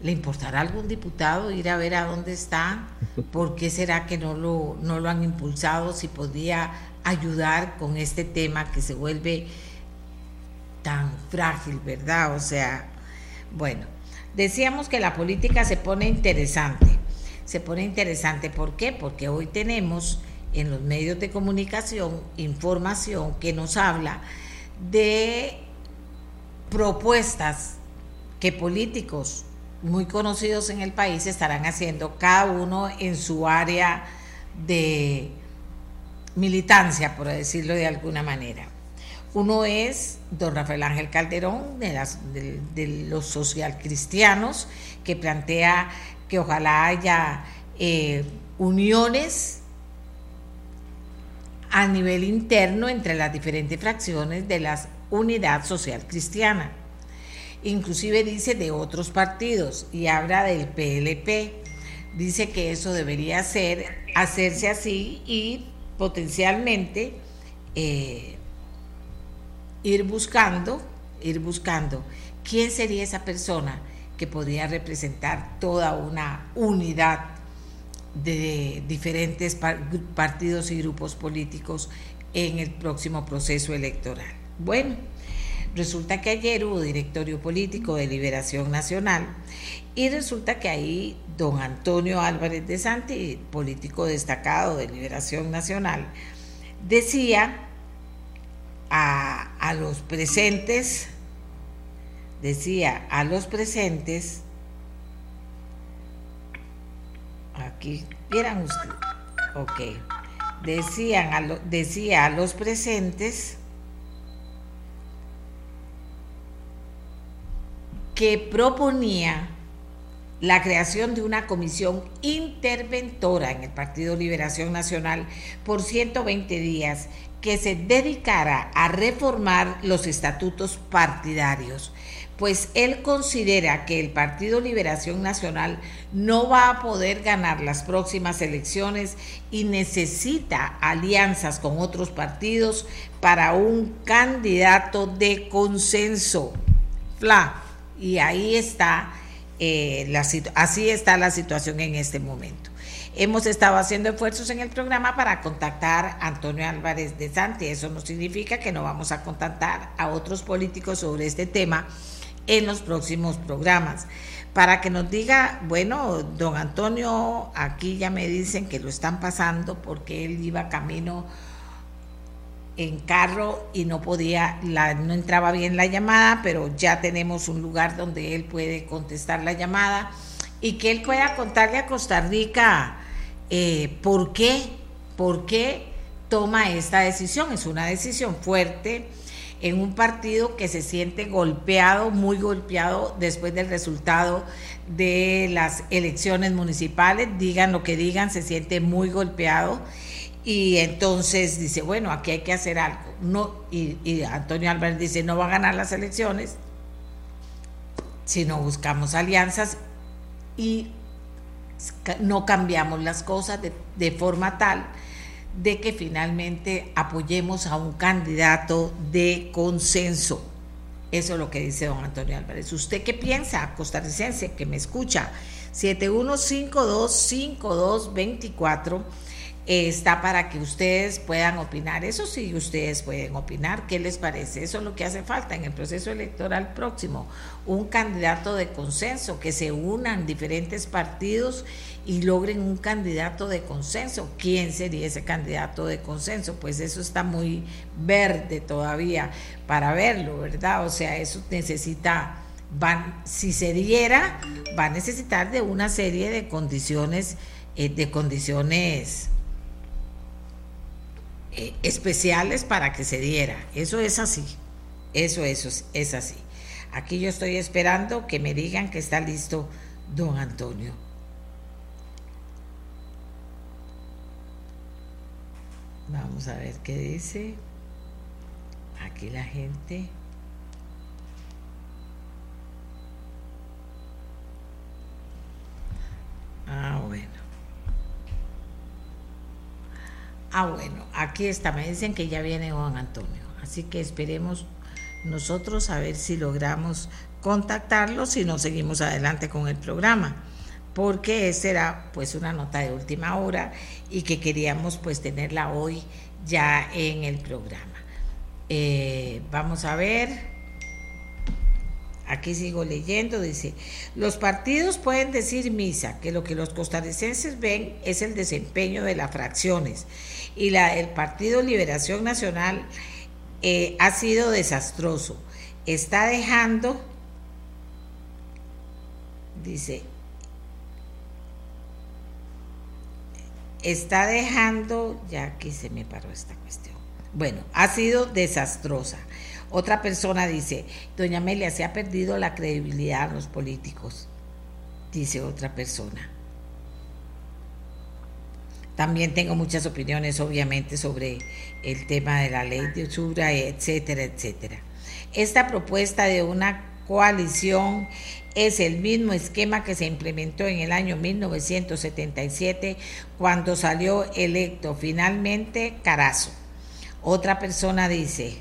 B: ¿Le importará a algún diputado ir a ver a dónde está? ¿Por qué será que no lo, no lo han impulsado? Si podría ayudar con este tema que se vuelve tan frágil, ¿verdad? O sea, bueno, decíamos que la política se pone interesante. Se pone interesante, ¿por qué? Porque hoy tenemos en los medios de comunicación información que nos habla de propuestas que políticos muy conocidos en el país estarán haciendo cada uno en su área de militancia, por decirlo de alguna manera. Uno es don Rafael Ángel Calderón, de, las, de, los socialcristianos, que plantea que ojalá haya eh, uniones a nivel interno entre las diferentes fracciones de la unidad social cristiana inclusive dice de otros partidos y habla del PLP. Dice que eso debería ser, hacerse así y potencialmente eh, ir buscando, ir buscando quién sería esa persona que podría representar toda una unidad de diferentes partidos y grupos políticos en el próximo proceso electoral. Bueno, Resulta que ayer hubo directorio político de Liberación Nacional y resulta que ahí don Antonio Álvarez de Santi, político destacado de Liberación Nacional, decía a, a los presentes, decía a los presentes aquí, vieran ustedes, ok, decían a decía a los presentes que proponía la creación de una comisión interventora en el Partido Liberación Nacional por 120 días que se dedicara a reformar los estatutos partidarios, pues él considera que el Partido Liberación Nacional no va a poder ganar las próximas elecciones y necesita alianzas con otros partidos para un candidato de consenso. Fla, y ahí está, eh, la, así está la situación en este momento. Hemos estado haciendo esfuerzos en el programa para contactar a Antonio Álvarez de Santi. Eso no significa que no vamos a contactar a otros políticos sobre este tema en los próximos programas. Para que nos diga, bueno, don Antonio, aquí ya me dicen que lo están pasando porque él iba camino en carro y no podía, la, no entraba bien la llamada, pero ya tenemos un lugar donde él puede contestar la llamada y que él pueda contarle a Costa Rica eh, por qué, por qué toma esta decisión. Es una decisión fuerte en un partido que se siente golpeado, muy golpeado después del resultado de las elecciones municipales. Digan lo que digan, se siente muy golpeado y entonces dice, bueno, aquí hay que hacer algo. No, y, Antonio Álvarez dice, no va a ganar las elecciones si no buscamos alianzas y no cambiamos las cosas de, de forma tal de que finalmente apoyemos a un candidato de consenso. Eso es lo que dice don Antonio Álvarez. ¿Usted qué piensa, costarricense, que me escucha? 71525224 está para que ustedes puedan opinar. Eso sí, ustedes pueden opinar. ¿Qué les parece? Eso es lo que hace falta en el proceso electoral próximo. Un candidato de consenso, que se unan diferentes partidos y logren un candidato de consenso. ¿Quién sería ese candidato de consenso? Pues eso está muy verde todavía para verlo, ¿verdad? O sea, eso necesita... Van, si se diera, va a necesitar de una serie de condiciones, eh, de condiciones eh, especiales para que se diera. Eso es así. Eso, eso es así. Aquí yo estoy esperando que me digan que está listo don Antonio. Vamos a ver qué dice. Aquí la gente. Ah, bueno. Ah, bueno, aquí está, me dicen que ya viene Juan Antonio, así que esperemos nosotros a ver si logramos contactarlo, si no seguimos adelante con el programa, porque esa era pues una nota de última hora y que queríamos pues tenerla hoy ya en el programa. Eh, vamos a ver. Aquí sigo leyendo, dice, los partidos pueden decir misa que lo que los costarricenses ven es el desempeño de las fracciones y la, el Partido Liberación Nacional eh, ha sido desastroso. Está dejando, dice, está dejando, ya aquí se me paró esta cuestión. Bueno, ha sido desastrosa. Otra persona dice, doña Amelia, se ha perdido la credibilidad de los políticos, dice otra persona. También tengo muchas opiniones, obviamente, sobre el tema de la ley de usura, etcétera, etcétera. Esta propuesta de una coalición es el mismo esquema que se implementó en el año 1977 cuando salió electo finalmente Carazo. Otra persona dice,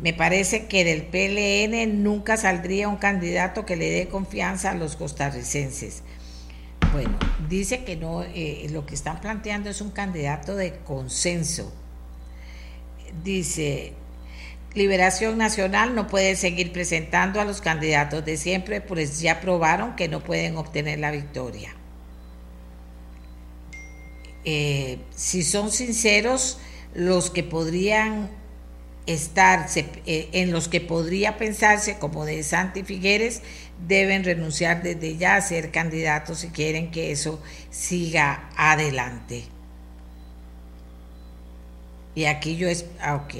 B: me parece que del PLN nunca saldría un candidato que le dé confianza a los costarricenses. Bueno, dice que no, eh, lo que están planteando es un candidato de consenso. Dice, Liberación Nacional no puede seguir presentando a los candidatos de siempre, pues ya probaron que no pueden obtener la victoria. Eh, si son sinceros, los que podrían estar eh, en los que podría pensarse como de Santi Figueres deben renunciar desde ya a ser candidatos si quieren que eso siga adelante. Y aquí yo es, ah, ok,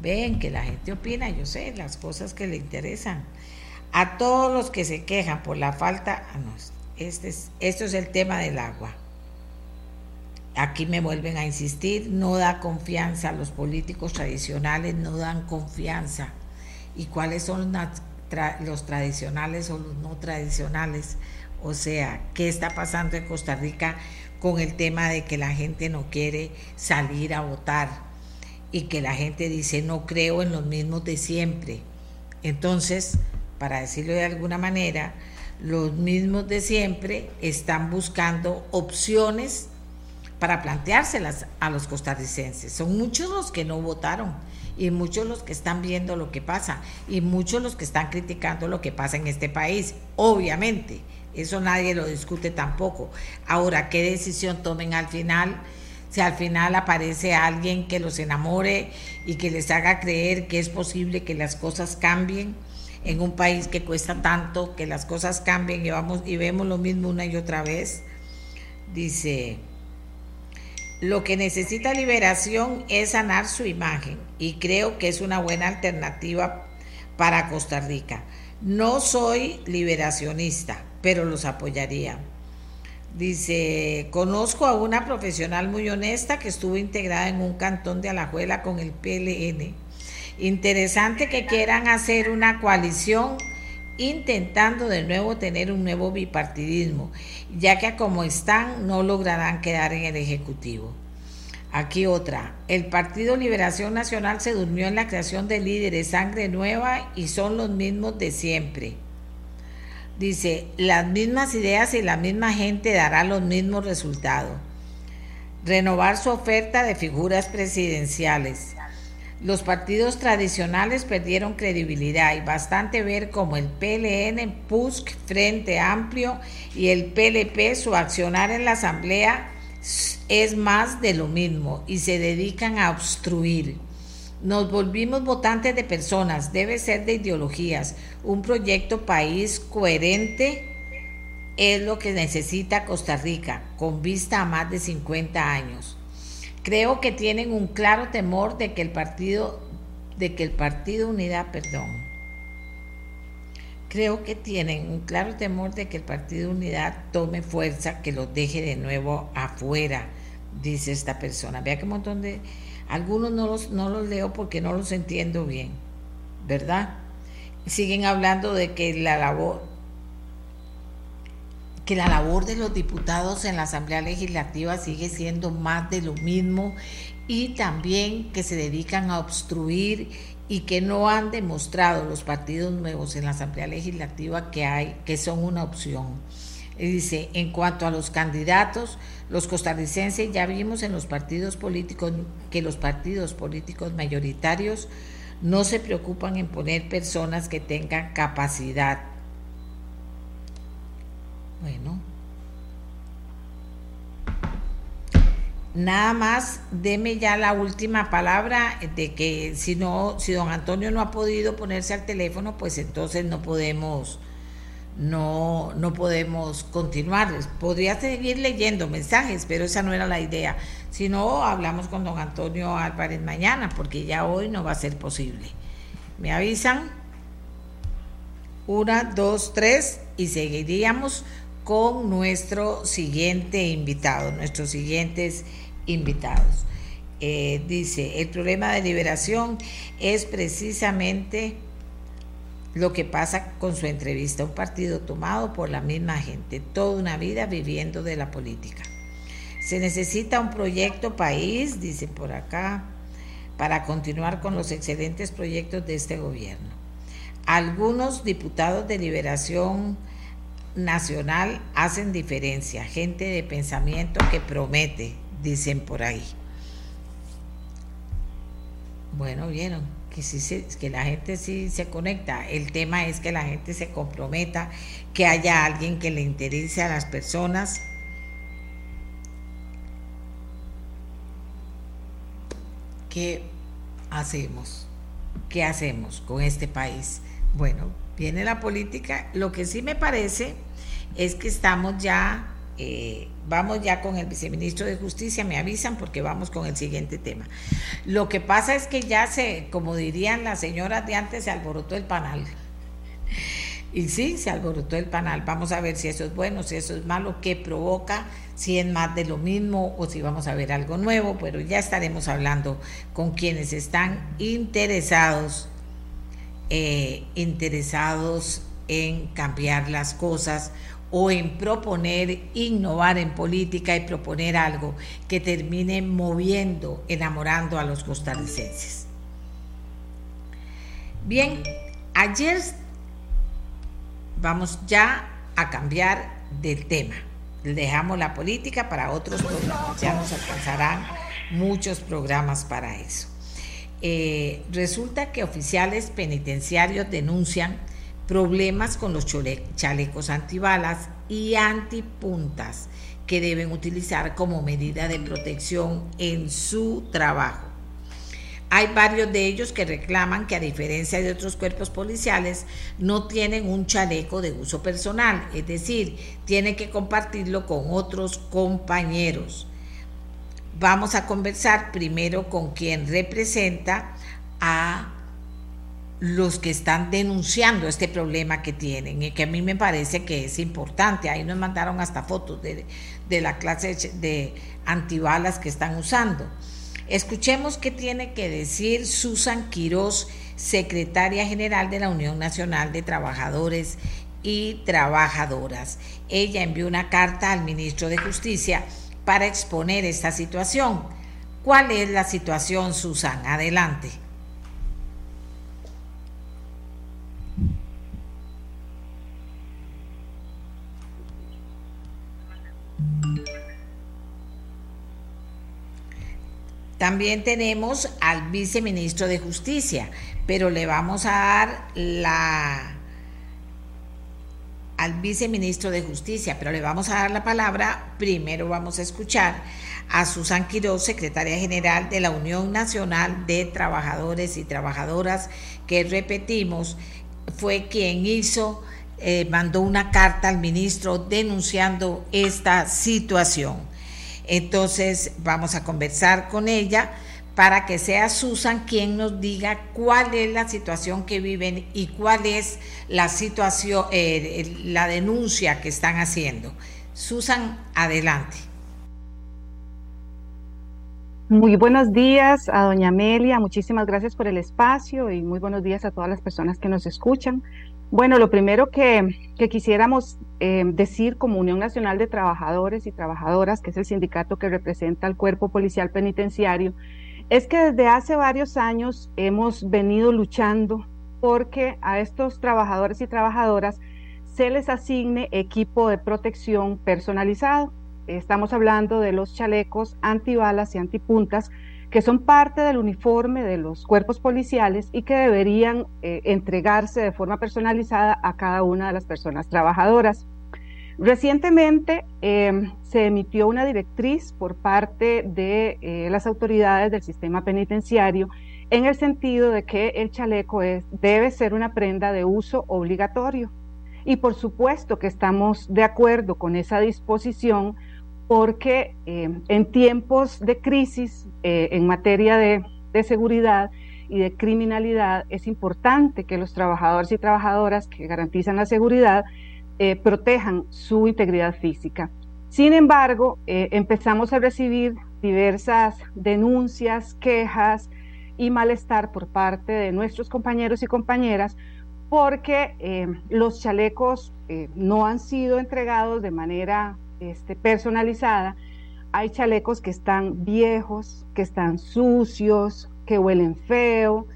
B: ven que la gente opina, yo sé las cosas que le interesan. A todos los que se quejan por la falta, ah, no, este es, esto es el tema del agua. Aquí me vuelven a insistir, no da confianza, los políticos tradicionales no dan confianza. ¿Y cuáles son los tradicionales o los no tradicionales? O sea, ¿qué está pasando en Costa Rica con el tema de que la gente no quiere salir a votar y que la gente dice no creo en los mismos de siempre? Entonces, para decirlo de alguna manera, los mismos de siempre están buscando opciones para planteárselas a los costarricenses. Son muchos los que no votaron y muchos los que están viendo lo que pasa y muchos los que están criticando lo que pasa en este país, obviamente. Eso nadie lo discute tampoco. Ahora, ¿qué decisión tomen al final? Si al final aparece alguien que los enamore y que les haga creer que es posible que las cosas cambien en un país que cuesta tanto, que las cosas cambien y, vamos, y vemos lo mismo una y otra vez. Dice, lo que necesita liberación es sanar su imagen y creo que es una buena alternativa para Costa Rica. No soy liberacionista, pero los apoyaría. Dice, conozco a una profesional muy honesta que estuvo integrada en un cantón de Alajuela con el PLN Interesante que quieran hacer una coalición intentando de nuevo tener un nuevo bipartidismo, ya que como están no lograrán quedar en el Ejecutivo. Aquí otra. El Partido Liberación Nacional se durmió en la creación de líderes sangre nueva y son los mismos de siempre. Dice, las mismas ideas y la misma gente dará los mismos resultados. Renovar su oferta de figuras presidenciales los partidos tradicionales perdieron credibilidad y bastante ver como el PLN, PUSC, Frente Amplio y el PLP, su accionar en la Asamblea es más de lo mismo y se dedican a obstruir. Nos volvimos votantes de personas, debe ser de ideologías. Un proyecto país coherente es lo que necesita Costa Rica, con vista a más de 50 años. Creo que tienen un claro temor de que el partido, de que el partido Unidad, perdón, creo que tienen un claro temor de que el partido Unidad tome fuerza, que los deje de nuevo afuera, dice esta persona. Vea que un montón de, algunos no los, no los leo porque no los entiendo bien, ¿verdad? Siguen hablando de que la labor, que la labor de los diputados en la Asamblea Legislativa sigue siendo más de lo mismo y también que se dedican a obstruir y que no han demostrado los partidos nuevos en la Asamblea Legislativa que hay que son una opción. Dice, en cuanto a los candidatos, los costarricenses ya vimos en los partidos políticos que los partidos políticos mayoritarios no se preocupan en poner personas que tengan capacidad bueno. Nada más, deme ya la última palabra de que si no, si don Antonio no ha podido ponerse al teléfono, pues entonces no podemos, no, no podemos continuar. Podría seguir leyendo mensajes, pero esa no era la idea. Si no, hablamos con don Antonio Álvarez mañana, porque ya hoy no va a ser posible. ¿Me avisan? Una, dos, tres, y seguiríamos con nuestro siguiente invitado, nuestros siguientes invitados. Eh, dice, el problema de liberación es precisamente lo que pasa con su entrevista, un partido tomado por la misma gente, toda una vida viviendo de la política. Se necesita un proyecto país, dicen por acá, para continuar con los excelentes proyectos de este gobierno. Algunos diputados de liberación nacional hacen diferencia, gente de pensamiento que promete, dicen por ahí. Bueno, vieron que, sí, que la gente sí se conecta. El tema es que la gente se comprometa, que haya alguien que le interese a las personas. Que hacemos? ¿Qué hacemos con este país? Bueno, viene la política. Lo que sí me parece es que estamos ya, eh, vamos ya con el viceministro de Justicia, me avisan porque vamos con el siguiente tema. Lo que pasa es que ya se, como dirían las señoras de antes, se alborotó el panal. Y sí, se alborotó el panal. Vamos a ver si eso es bueno, si eso es malo, qué provoca, si es más de lo mismo o si vamos a ver algo nuevo, pero ya estaremos hablando con quienes están interesados, eh, interesados en cambiar las cosas o en proponer, innovar en política y proponer algo que termine moviendo, enamorando a los costarricenses. Bien, ayer vamos ya a cambiar de tema. Dejamos la política para otros programas, ya nos alcanzarán muchos programas para eso. Eh, resulta que oficiales penitenciarios denuncian problemas con los chalecos antibalas y antipuntas que deben utilizar como medida de protección en su trabajo. Hay varios de ellos que reclaman que a diferencia de otros cuerpos policiales no tienen un chaleco de uso personal, es decir, tienen que compartirlo con otros compañeros. Vamos a conversar primero con quien representa a los que están denunciando este problema que tienen y que a mí me parece que es importante. Ahí nos mandaron hasta fotos de, de la clase de antibalas que están usando. Escuchemos qué tiene que decir Susan Quirós, secretaria general de la Unión Nacional de Trabajadores y Trabajadoras. Ella envió una carta al ministro de Justicia para exponer esta situación. ¿Cuál es la situación, Susan? Adelante. También tenemos al viceministro de Justicia, pero le vamos a dar la al viceministro de Justicia, pero le vamos a dar la palabra. Primero vamos a escuchar a Susan Quiroz, secretaria general de la Unión Nacional de Trabajadores y Trabajadoras, que repetimos, fue quien hizo, eh, mandó una carta al ministro denunciando esta situación. Entonces vamos a conversar con ella para que sea Susan quien nos diga cuál es la situación que viven y cuál es la situación, eh, la denuncia que están haciendo. Susan, adelante.
I: Muy buenos días a doña Amelia, muchísimas gracias por el espacio y muy buenos días a todas las personas que nos escuchan. Bueno, lo primero que, quisiéramos eh, decir como Unión Nacional de Trabajadores y Trabajadoras, que es el sindicato que representa al cuerpo policial penitenciario, es que desde hace varios años hemos venido luchando porque a estos trabajadores y trabajadoras se les asigne equipo de protección personalizado. Estamos hablando de los chalecos antibalas y antipuntas que son parte del uniforme de los cuerpos policiales y que deberían eh, entregarse de forma personalizada a cada una de las personas trabajadoras. Recientemente em, se emitió una directriz por parte de eh, las autoridades del sistema penitenciario en el sentido de que el chaleco debe ser una prenda de uso obligatorio. Y por supuesto que estamos de acuerdo con esa disposición porque eh, en tiempos de crisis eh, en materia de, seguridad y de criminalidad es importante que los trabajadores y trabajadoras que garantizan la seguridad eh, protejan su integridad física. Sin embargo, empezamos a recibir diversas denuncias, quejas y malestar por parte de nuestros compañeros y compañeras porque los chalecos no han sido entregados de manera este, personalizada, hay chalecos que están viejos, que están sucios, que huelen feo,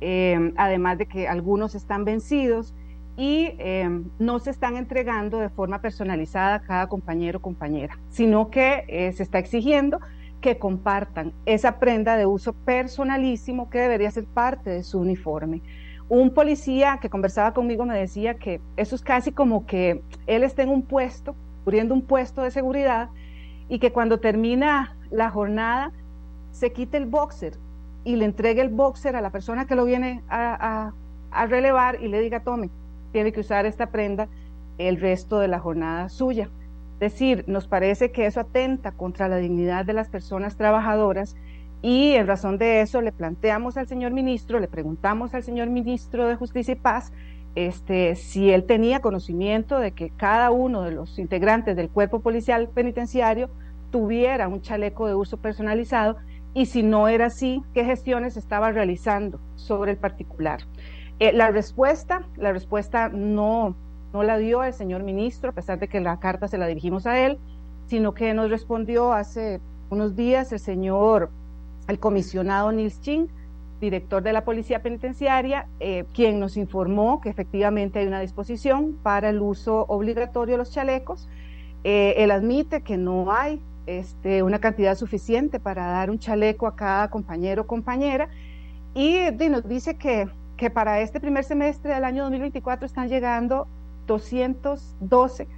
I: em, además de que algunos están vencidos y em, no se están entregando de forma personalizada a cada compañero o compañera, sino que eh, se está exigiendo que compartan esa prenda de uso personalísimo que debería ser parte de su uniforme. Un policía que conversaba conmigo me decía que eso es casi como que él está en un puesto cubriendo un puesto de seguridad y que cuando termina la jornada se quite el boxer y le entregue el boxer a la persona que lo viene a, a relevar y le diga, tome, tiene que usar esta prenda el resto de la jornada suya. Es decir, nos parece que eso atenta contra la dignidad de las personas trabajadoras y en razón de eso le planteamos al señor ministro, le preguntamos al señor ministro de Justicia y Paz este, si él tenía conocimiento de que cada uno de los integrantes del cuerpo policial penitenciario tuviera un chaleco de uso personalizado y si no era así, qué gestiones estaba realizando sobre el particular. Eh, la respuesta, la respuesta no, no la dio el señor ministro, a pesar de que la carta se la dirigimos a él, sino que nos respondió hace unos días el señor, el comisionado Nils Ching, director de la Policía Penitenciaria, eh, quien nos informó que efectivamente hay una disposición para el uso obligatorio de los chalecos. Eh, él admite que no hay este, una cantidad suficiente para dar un chaleco a cada compañero o compañera y, y nos dice que, que para este primer semestre del año 2024 están llegando 212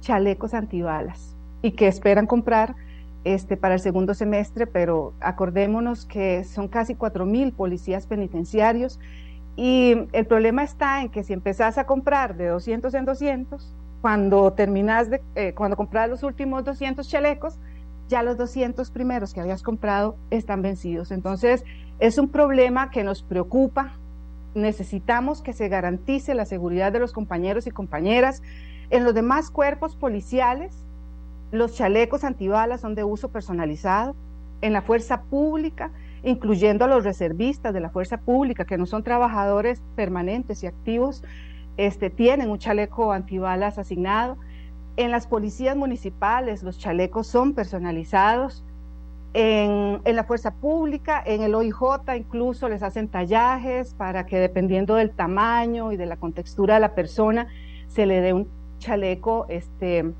I: chalecos antibalas y que esperan comprar este, para el segundo semestre, pero acordémonos que son casi 4.000 policías penitenciarios y el problema está en que si empezás a comprar de 200 en 200, cuando terminas de, eh, cuando compras los últimos 200 chalecos, ya los 200 primeros que habías comprado están vencidos. Entonces, es un problema que nos preocupa. Necesitamos que se garantice la seguridad de los compañeros y compañeras. En los demás cuerpos policiales, los chalecos antibalas son de uso personalizado. En la fuerza pública, incluyendo a los reservistas de la fuerza pública, que no son trabajadores permanentes y activos, este, tienen un chaleco antibalas asignado. En las policías municipales, los chalecos son personalizados. En, en, la fuerza pública, en el OIJ incluso les hacen tallajes para que dependiendo del tamaño y de la contextura de la persona se le dé un chaleco este,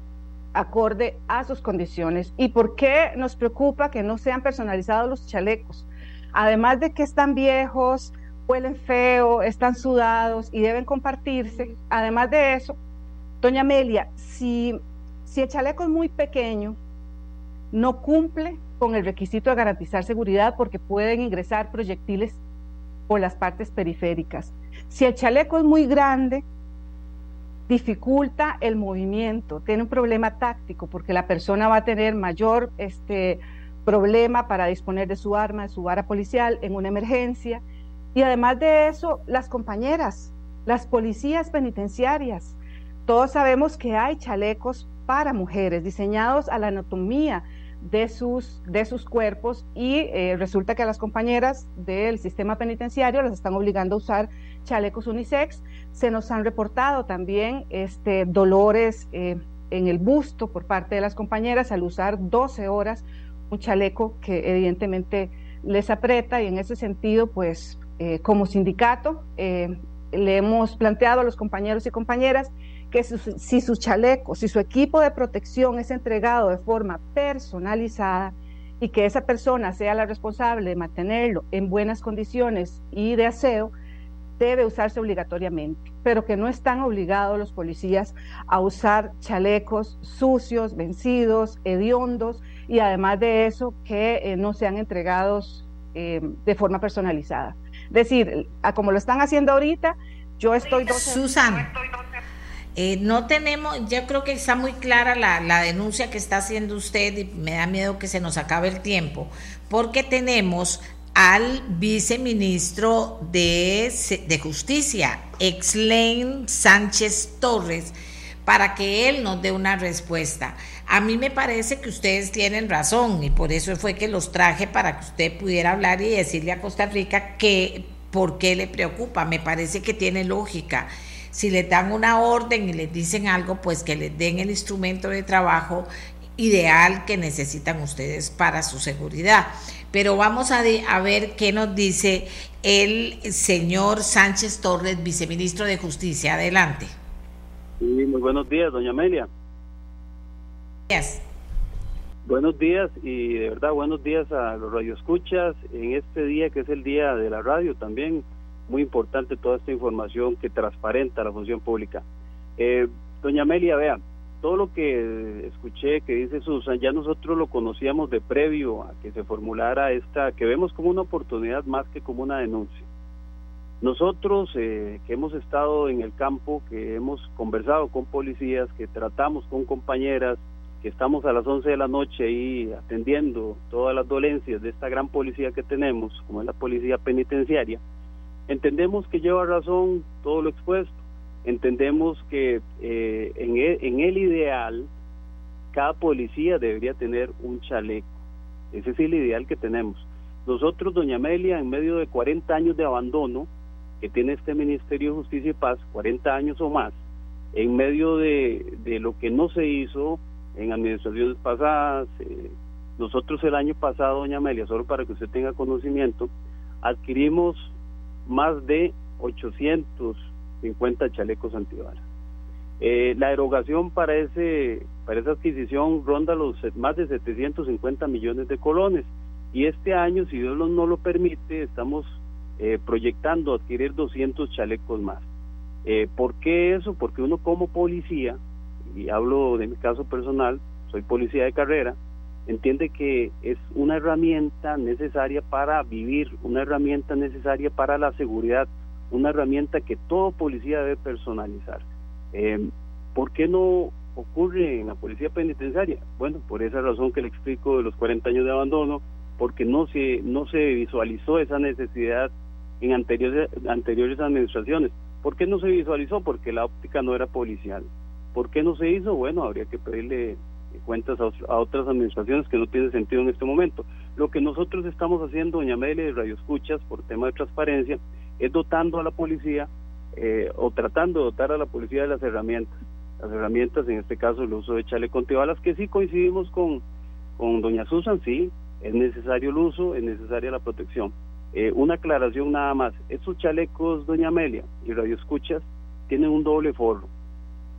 I: acorde a sus condiciones. ¿Y por qué nos preocupa que no sean personalizados los chalecos? Además de que están viejos, huelen feo, están sudados y deben compartirse. Además de eso, doña Amelia, si, si el chaleco es muy pequeño, no cumple con el requisito de garantizar seguridad porque pueden ingresar proyectiles por las partes periféricas. Si el chaleco es muy grande, dificulta el movimiento, tiene un problema táctico porque la persona va a tener mayor este, problema para disponer de su arma, de su vara policial en una emergencia. Y además de eso, las compañeras, las policías penitenciarias, todos sabemos que hay chalecos para mujeres diseñados a la anatomía de sus, de sus cuerpos y eh, resulta que a las compañeras del sistema penitenciario las están obligando a usar chalecos unisex. Se nos han reportado también este, dolores eh, en el busto por parte de las compañeras al usar 12 horas un chaleco que evidentemente les aprieta y en ese sentido, pues eh, como sindicato, le hemos planteado a los compañeros y compañeras que si su chaleco, si su equipo de protección es entregado de forma personalizada y que esa persona sea la responsable de mantenerlo en buenas condiciones y de aseo, debe usarse obligatoriamente, pero que no están obligados los policías a usar chalecos sucios, vencidos, hediondos y además de eso que eh, no sean entregados eh, de forma personalizada. Es decir, como lo están haciendo ahorita, yo estoy...
B: Susana. Eh, no tenemos, yo creo que está muy clara la, denuncia que está haciendo usted y me da miedo que se nos acabe el tiempo, porque tenemos al viceministro de, Justicia, Exlain Sánchez Torres, para que él nos dé una respuesta. A mí me parece que ustedes tienen razón y por eso fue que los traje para que usted pudiera hablar y decirle a Costa Rica que por qué le preocupa. Me parece que tiene lógica si les dan una orden y les dicen algo, pues que les den el instrumento de trabajo ideal que necesitan ustedes para su seguridad. Pero vamos a, a ver qué nos dice el señor Sánchez Torres, viceministro de Justicia. Adelante.
J: Sí, muy buenos días, doña Amelia.
B: Yes.
J: Buenos días y de verdad buenos días a los radioescuchas en este día que es el día de la radio también muy importante toda esta información que transparenta la función pública. Eh, doña Amelia, vea, todo lo que escuché que dice Susan, ya nosotros lo conocíamos de previo a que se formulara esta, que vemos como una oportunidad más que como una denuncia. Nosotros eh, que hemos estado en el campo, que hemos conversado con policías, que tratamos con compañeras, que estamos a las 11 de la noche ahí atendiendo todas las dolencias de esta gran policía que tenemos, como es la policía penitenciaria, entendemos que lleva razón todo lo expuesto entendemos que eh, en, el, en el ideal cada policía debería tener un chaleco. Ese es el ideal que tenemos. Nosotros, doña Amelia, en medio de 40 años de abandono que tiene este Ministerio de Justicia y Paz, 40 años o más, en medio de, de lo que no se hizo en administraciones pasadas, eh, nosotros el año pasado, doña Amelia, solo para que usted tenga conocimiento, adquirimos más de 800 50 chalecos antibalas. Eh, la erogación para ese para esa adquisición ronda los más de 750 millones de colones y este año, si Dios no lo permite, estamos eh, proyectando adquirir 200 chalecos más. Eh, ¿Por qué eso? Porque uno como policía, y hablo de mi caso personal, soy policía de carrera, entiende que es una herramienta necesaria para vivir, una herramienta necesaria para la seguridad una herramienta que todo policía debe personalizar. Eh, ¿Por qué no ocurre en la policía penitenciaria? Bueno, por esa razón que le explico de los 40 años de abandono, porque no se, no se visualizó esa necesidad en anteriores, anteriores administraciones. ¿Por qué no se visualizó? Porque la óptica no era policial. ¿Por qué no se hizo? Bueno, habría que pedirle cuentas a, otras administraciones que no tiene sentido en este momento. Lo que nosotros estamos haciendo, doña Mele de Radio Escuchas, por tema de transparencia, es dotando a la policía eh, o tratando de dotar a la policía de las herramientas. Las herramientas, en este caso el uso de chaleco antibalas, que sí coincidimos con, con doña Susan, sí, es necesario el uso, es necesaria la protección. Eh, una aclaración nada más, estos chalecos, doña Amelia, y Radio Escuchas, tienen un doble forro.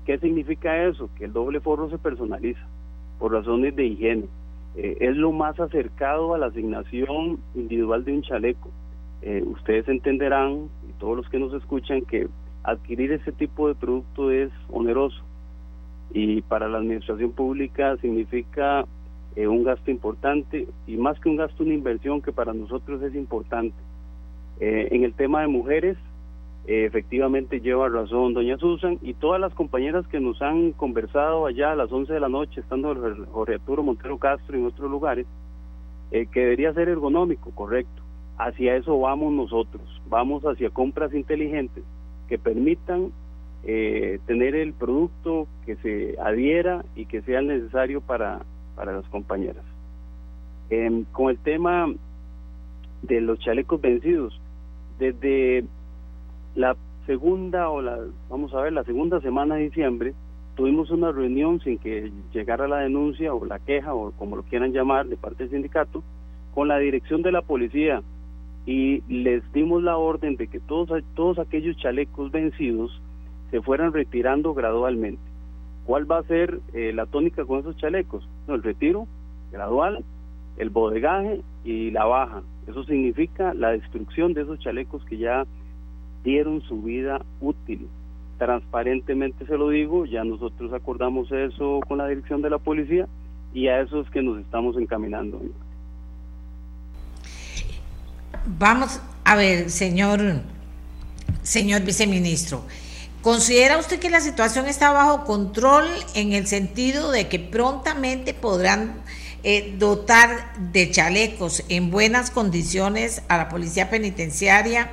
J: ¿Qué significa eso? Que el doble forro se personaliza por razones de higiene. Eh, es lo más acercado a la asignación individual de un chaleco. Eh, ustedes entenderán, y todos los que nos escuchan, que adquirir ese tipo de producto es oneroso y para la administración pública significa eh, un gasto importante y más que un gasto, una inversión que para nosotros es importante. Eh, en el tema de mujeres, efectivamente lleva razón doña Susan y todas las compañeras que nos han conversado allá a las 11 de la noche, estando Jorge Arturo Montero Castro en otros lugares, que debería ser ergonómico, correcto hacia eso vamos nosotros, vamos hacia compras inteligentes que permitan eh, tener el producto que se adhiera y que sea necesario para, para las compañeras. Em, con el tema de los chalecos vencidos, desde la segunda o la, vamos a ver, la segunda semana de diciembre, tuvimos una reunión sin que llegara la denuncia o la queja o como lo quieran llamar de parte del sindicato, con la dirección de la policía y les dimos la orden de que todos, todos aquellos chalecos vencidos se fueran retirando gradualmente. ¿Cuál va a ser eh, la tónica con esos chalecos? El retiro gradual, el bodegaje y la baja. Eso significa la destrucción de esos chalecos que ya dieron su vida útil. Transparentemente se lo digo, ya nosotros acordamos eso con la dirección de la policía y a eso es que nos estamos encaminando.
B: Vamos a ver, señor, señor viceministro. ¿Considera usted que la situación está bajo control en el sentido de que prontamente podrán eh, dotar de chalecos en buenas condiciones a la policía penitenciaria?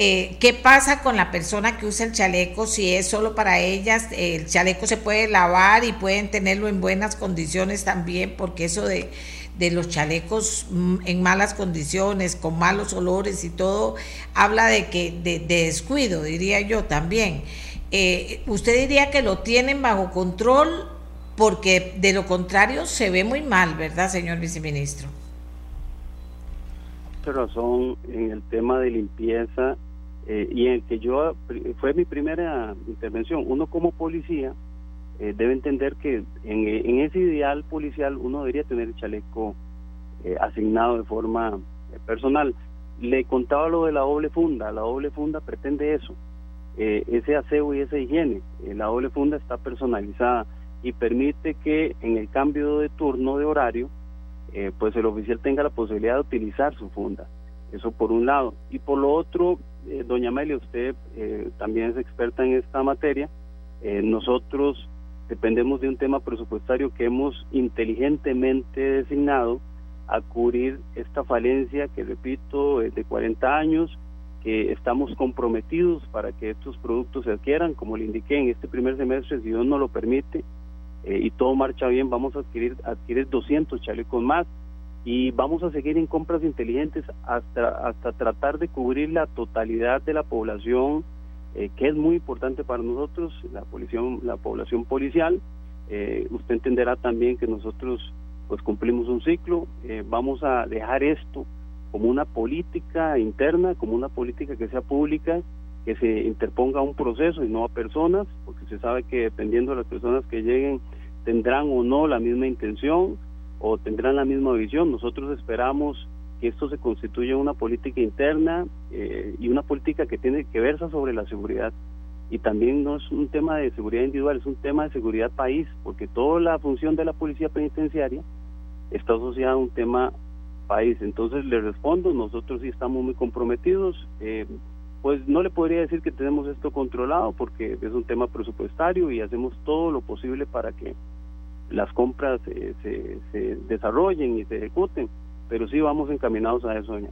B: Eh, ¿Qué pasa con la persona que usa el chaleco? Si es solo para ellas, el chaleco se puede lavar y pueden tenerlo en buenas condiciones también, porque eso de de los chalecos mm, en malas condiciones, con malos olores y todo, habla de que de, descuido, diría yo también. Eh, usted diría que lo tienen bajo control porque de lo contrario se ve muy mal, ¿verdad, señor viceministro?
J: Razón en el tema de limpieza eh, y en que yo fue mi primera intervención. Uno como policía eh, debe entender que en, ese ideal policial uno debería tener el chaleco eh, asignado de forma eh, personal. Le contaba lo de la doble funda, la doble funda pretende eso, ese aseo y esa higiene. la doble funda está personalizada. y permite que en el cambio de turno de horario, eh, pues el oficial tenga la posibilidad de utilizar su funda. Eso por un lado. Y por lo otro, eh, doña Amelia, usted eh, también es experta en esta materia. nosotros dependemos de un tema presupuestario que hemos inteligentemente designado a cubrir esta falencia que, repito, es de 40 años, que estamos comprometidos para que estos productos se adquieran, como le indiqué en este primer semestre, si Dios nos lo permite, eh, y todo marcha bien, vamos a adquirir, adquirir 200 chalecos más y vamos a seguir en compras inteligentes hasta, hasta tratar de cubrir la totalidad de la población, eh, que es muy importante para nosotros, la, población, la población policial. Eh, usted entenderá también que nosotros pues cumplimos un ciclo, vamos a dejar esto como una política interna, como una política que sea pública que se interponga un proceso y no a personas, porque se sabe que dependiendo de las personas que lleguen tendrán o no la misma intención o tendrán la misma visión. Nosotros esperamos que esto se constituya una política interna eh, y una política que tiene que versa sobre la seguridad. Y también no es un tema de seguridad individual, es un tema de seguridad país, porque toda la función de la policía penitenciaria está asociada a un tema país. Entonces le respondo, nosotros sí estamos muy comprometidos. Eh, pues no le podría decir que tenemos esto controlado porque es un tema presupuestario y hacemos todo lo posible para que las compras eh, se, se, desarrollen y se ejecuten, pero sí vamos encaminados a eso, doña.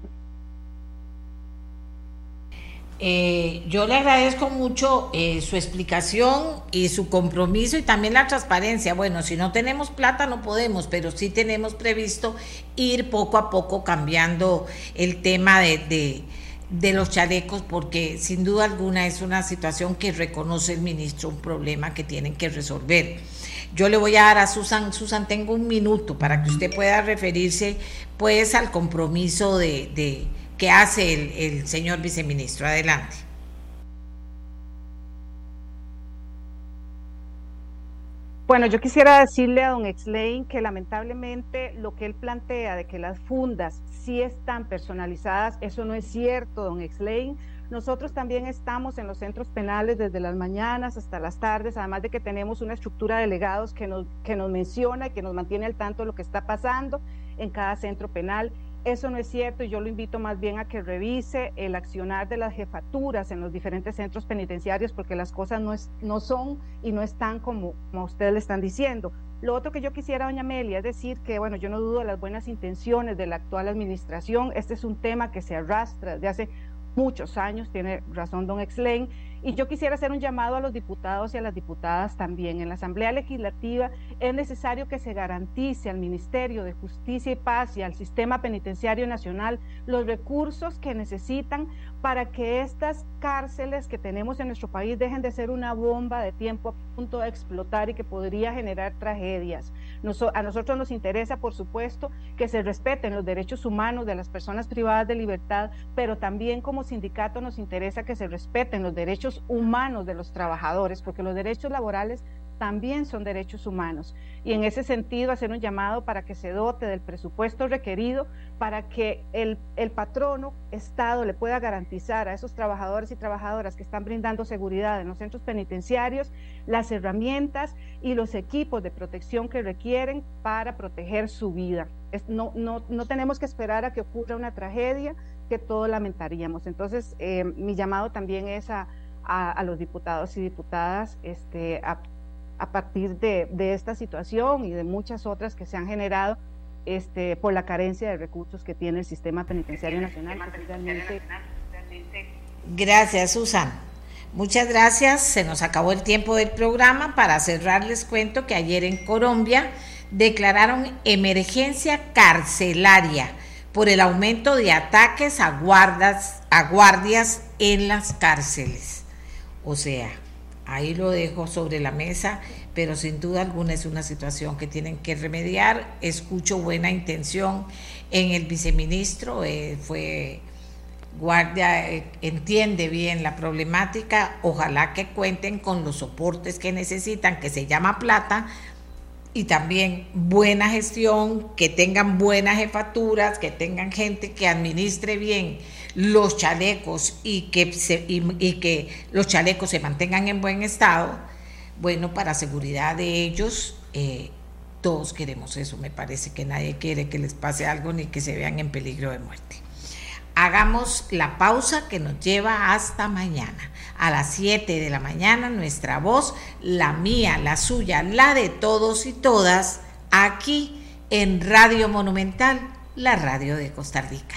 B: Eh, yo le agradezco mucho eh, su explicación y su compromiso y también la transparencia. Bueno, si no tenemos plata no podemos, pero sí tenemos previsto ir poco a poco cambiando el tema de de los chalecos porque sin duda alguna es una situación que reconoce el ministro, un problema que tienen que resolver. Yo le voy a dar a Susan, Susan, tengo un minuto para que usted pueda referirse pues al compromiso de, de que hace el, el señor viceministro. Adelante.
I: Bueno, yo quisiera decirle a don Exlain que lamentablemente lo que él plantea de que las fundas sí están personalizadas, eso no es cierto, don Exlain. Nosotros también estamos en los centros penales desde las mañanas hasta las tardes, además de que tenemos una estructura de delegados que nos, que nos menciona y que nos mantiene al tanto de lo que está pasando en cada centro penal. Eso no es cierto y yo lo invito más bien a que revise el accionar de las jefaturas en los diferentes centros penitenciarios porque las cosas no, es, no son y no están como, como ustedes le están diciendo. Lo otro que yo quisiera, doña Amelia, es decir que, bueno, yo no dudo de las buenas intenciones de la actual administración. Este es un tema que se arrastra desde hace muchos años, tiene razón don Exlain, y yo quisiera hacer un llamado a los diputados y a las diputadas también. En la Asamblea Legislativa es necesario que se garantice al Ministerio de Justicia y Paz y al Sistema Penitenciario Nacional los recursos que necesitan para que estas cárceles que tenemos en nuestro país dejen de ser una bomba de tiempo a punto de explotar y que podría generar tragedias. A nosotros nos interesa, por supuesto, que se respeten los derechos humanos de las personas privadas de libertad, pero también como sindicato nos interesa que se respeten los derechos humanos de los trabajadores, porque los derechos laborales también son derechos humanos. Y en ese sentido, hacer un llamado para que se dote del presupuesto requerido para que el, el, patrono, Estado, le pueda garantizar a esos trabajadores y trabajadoras que están brindando seguridad en los centros penitenciarios las herramientas y los equipos de protección que requieren para proteger su vida. no, no, no tenemos que esperar a que ocurra una tragedia que todos lamentaríamos. Entonces, eh, mi llamado también es a a, los diputados y diputadas este, a, partir de, esta situación y de muchas otras que se han generado este, por la carencia de recursos que tiene el sistema penitenciario nacional.
B: Gracias, Susan. Muchas gracias. Se nos acabó el tiempo del programa. Para cerrar, les cuento que ayer en Colombia declararon emergencia carcelaria por el aumento de ataques a guardas, a guardias en las cárceles. O sea, ahí lo dejo sobre la mesa, pero sin duda alguna es una situación que tienen que remediar. Escucho buena intención en el viceministro, eh, fue guardia, eh, entiende bien la problemática, ojalá que cuenten con los soportes que necesitan, que se llama plata, y también buena gestión, que tengan buenas jefaturas, que tengan gente que administre bien los chalecos y que, y, que los chalecos se mantengan en buen estado, bueno, para seguridad de ellos, eh, todos queremos eso, me parece que nadie quiere que les pase algo ni que se vean en peligro de muerte. Hagamos la pausa que nos lleva hasta mañana. A las 7 de la mañana nuestra voz, la mía, la suya, la de todos y todas, aquí en Radio Monumental, la radio de Costa Rica.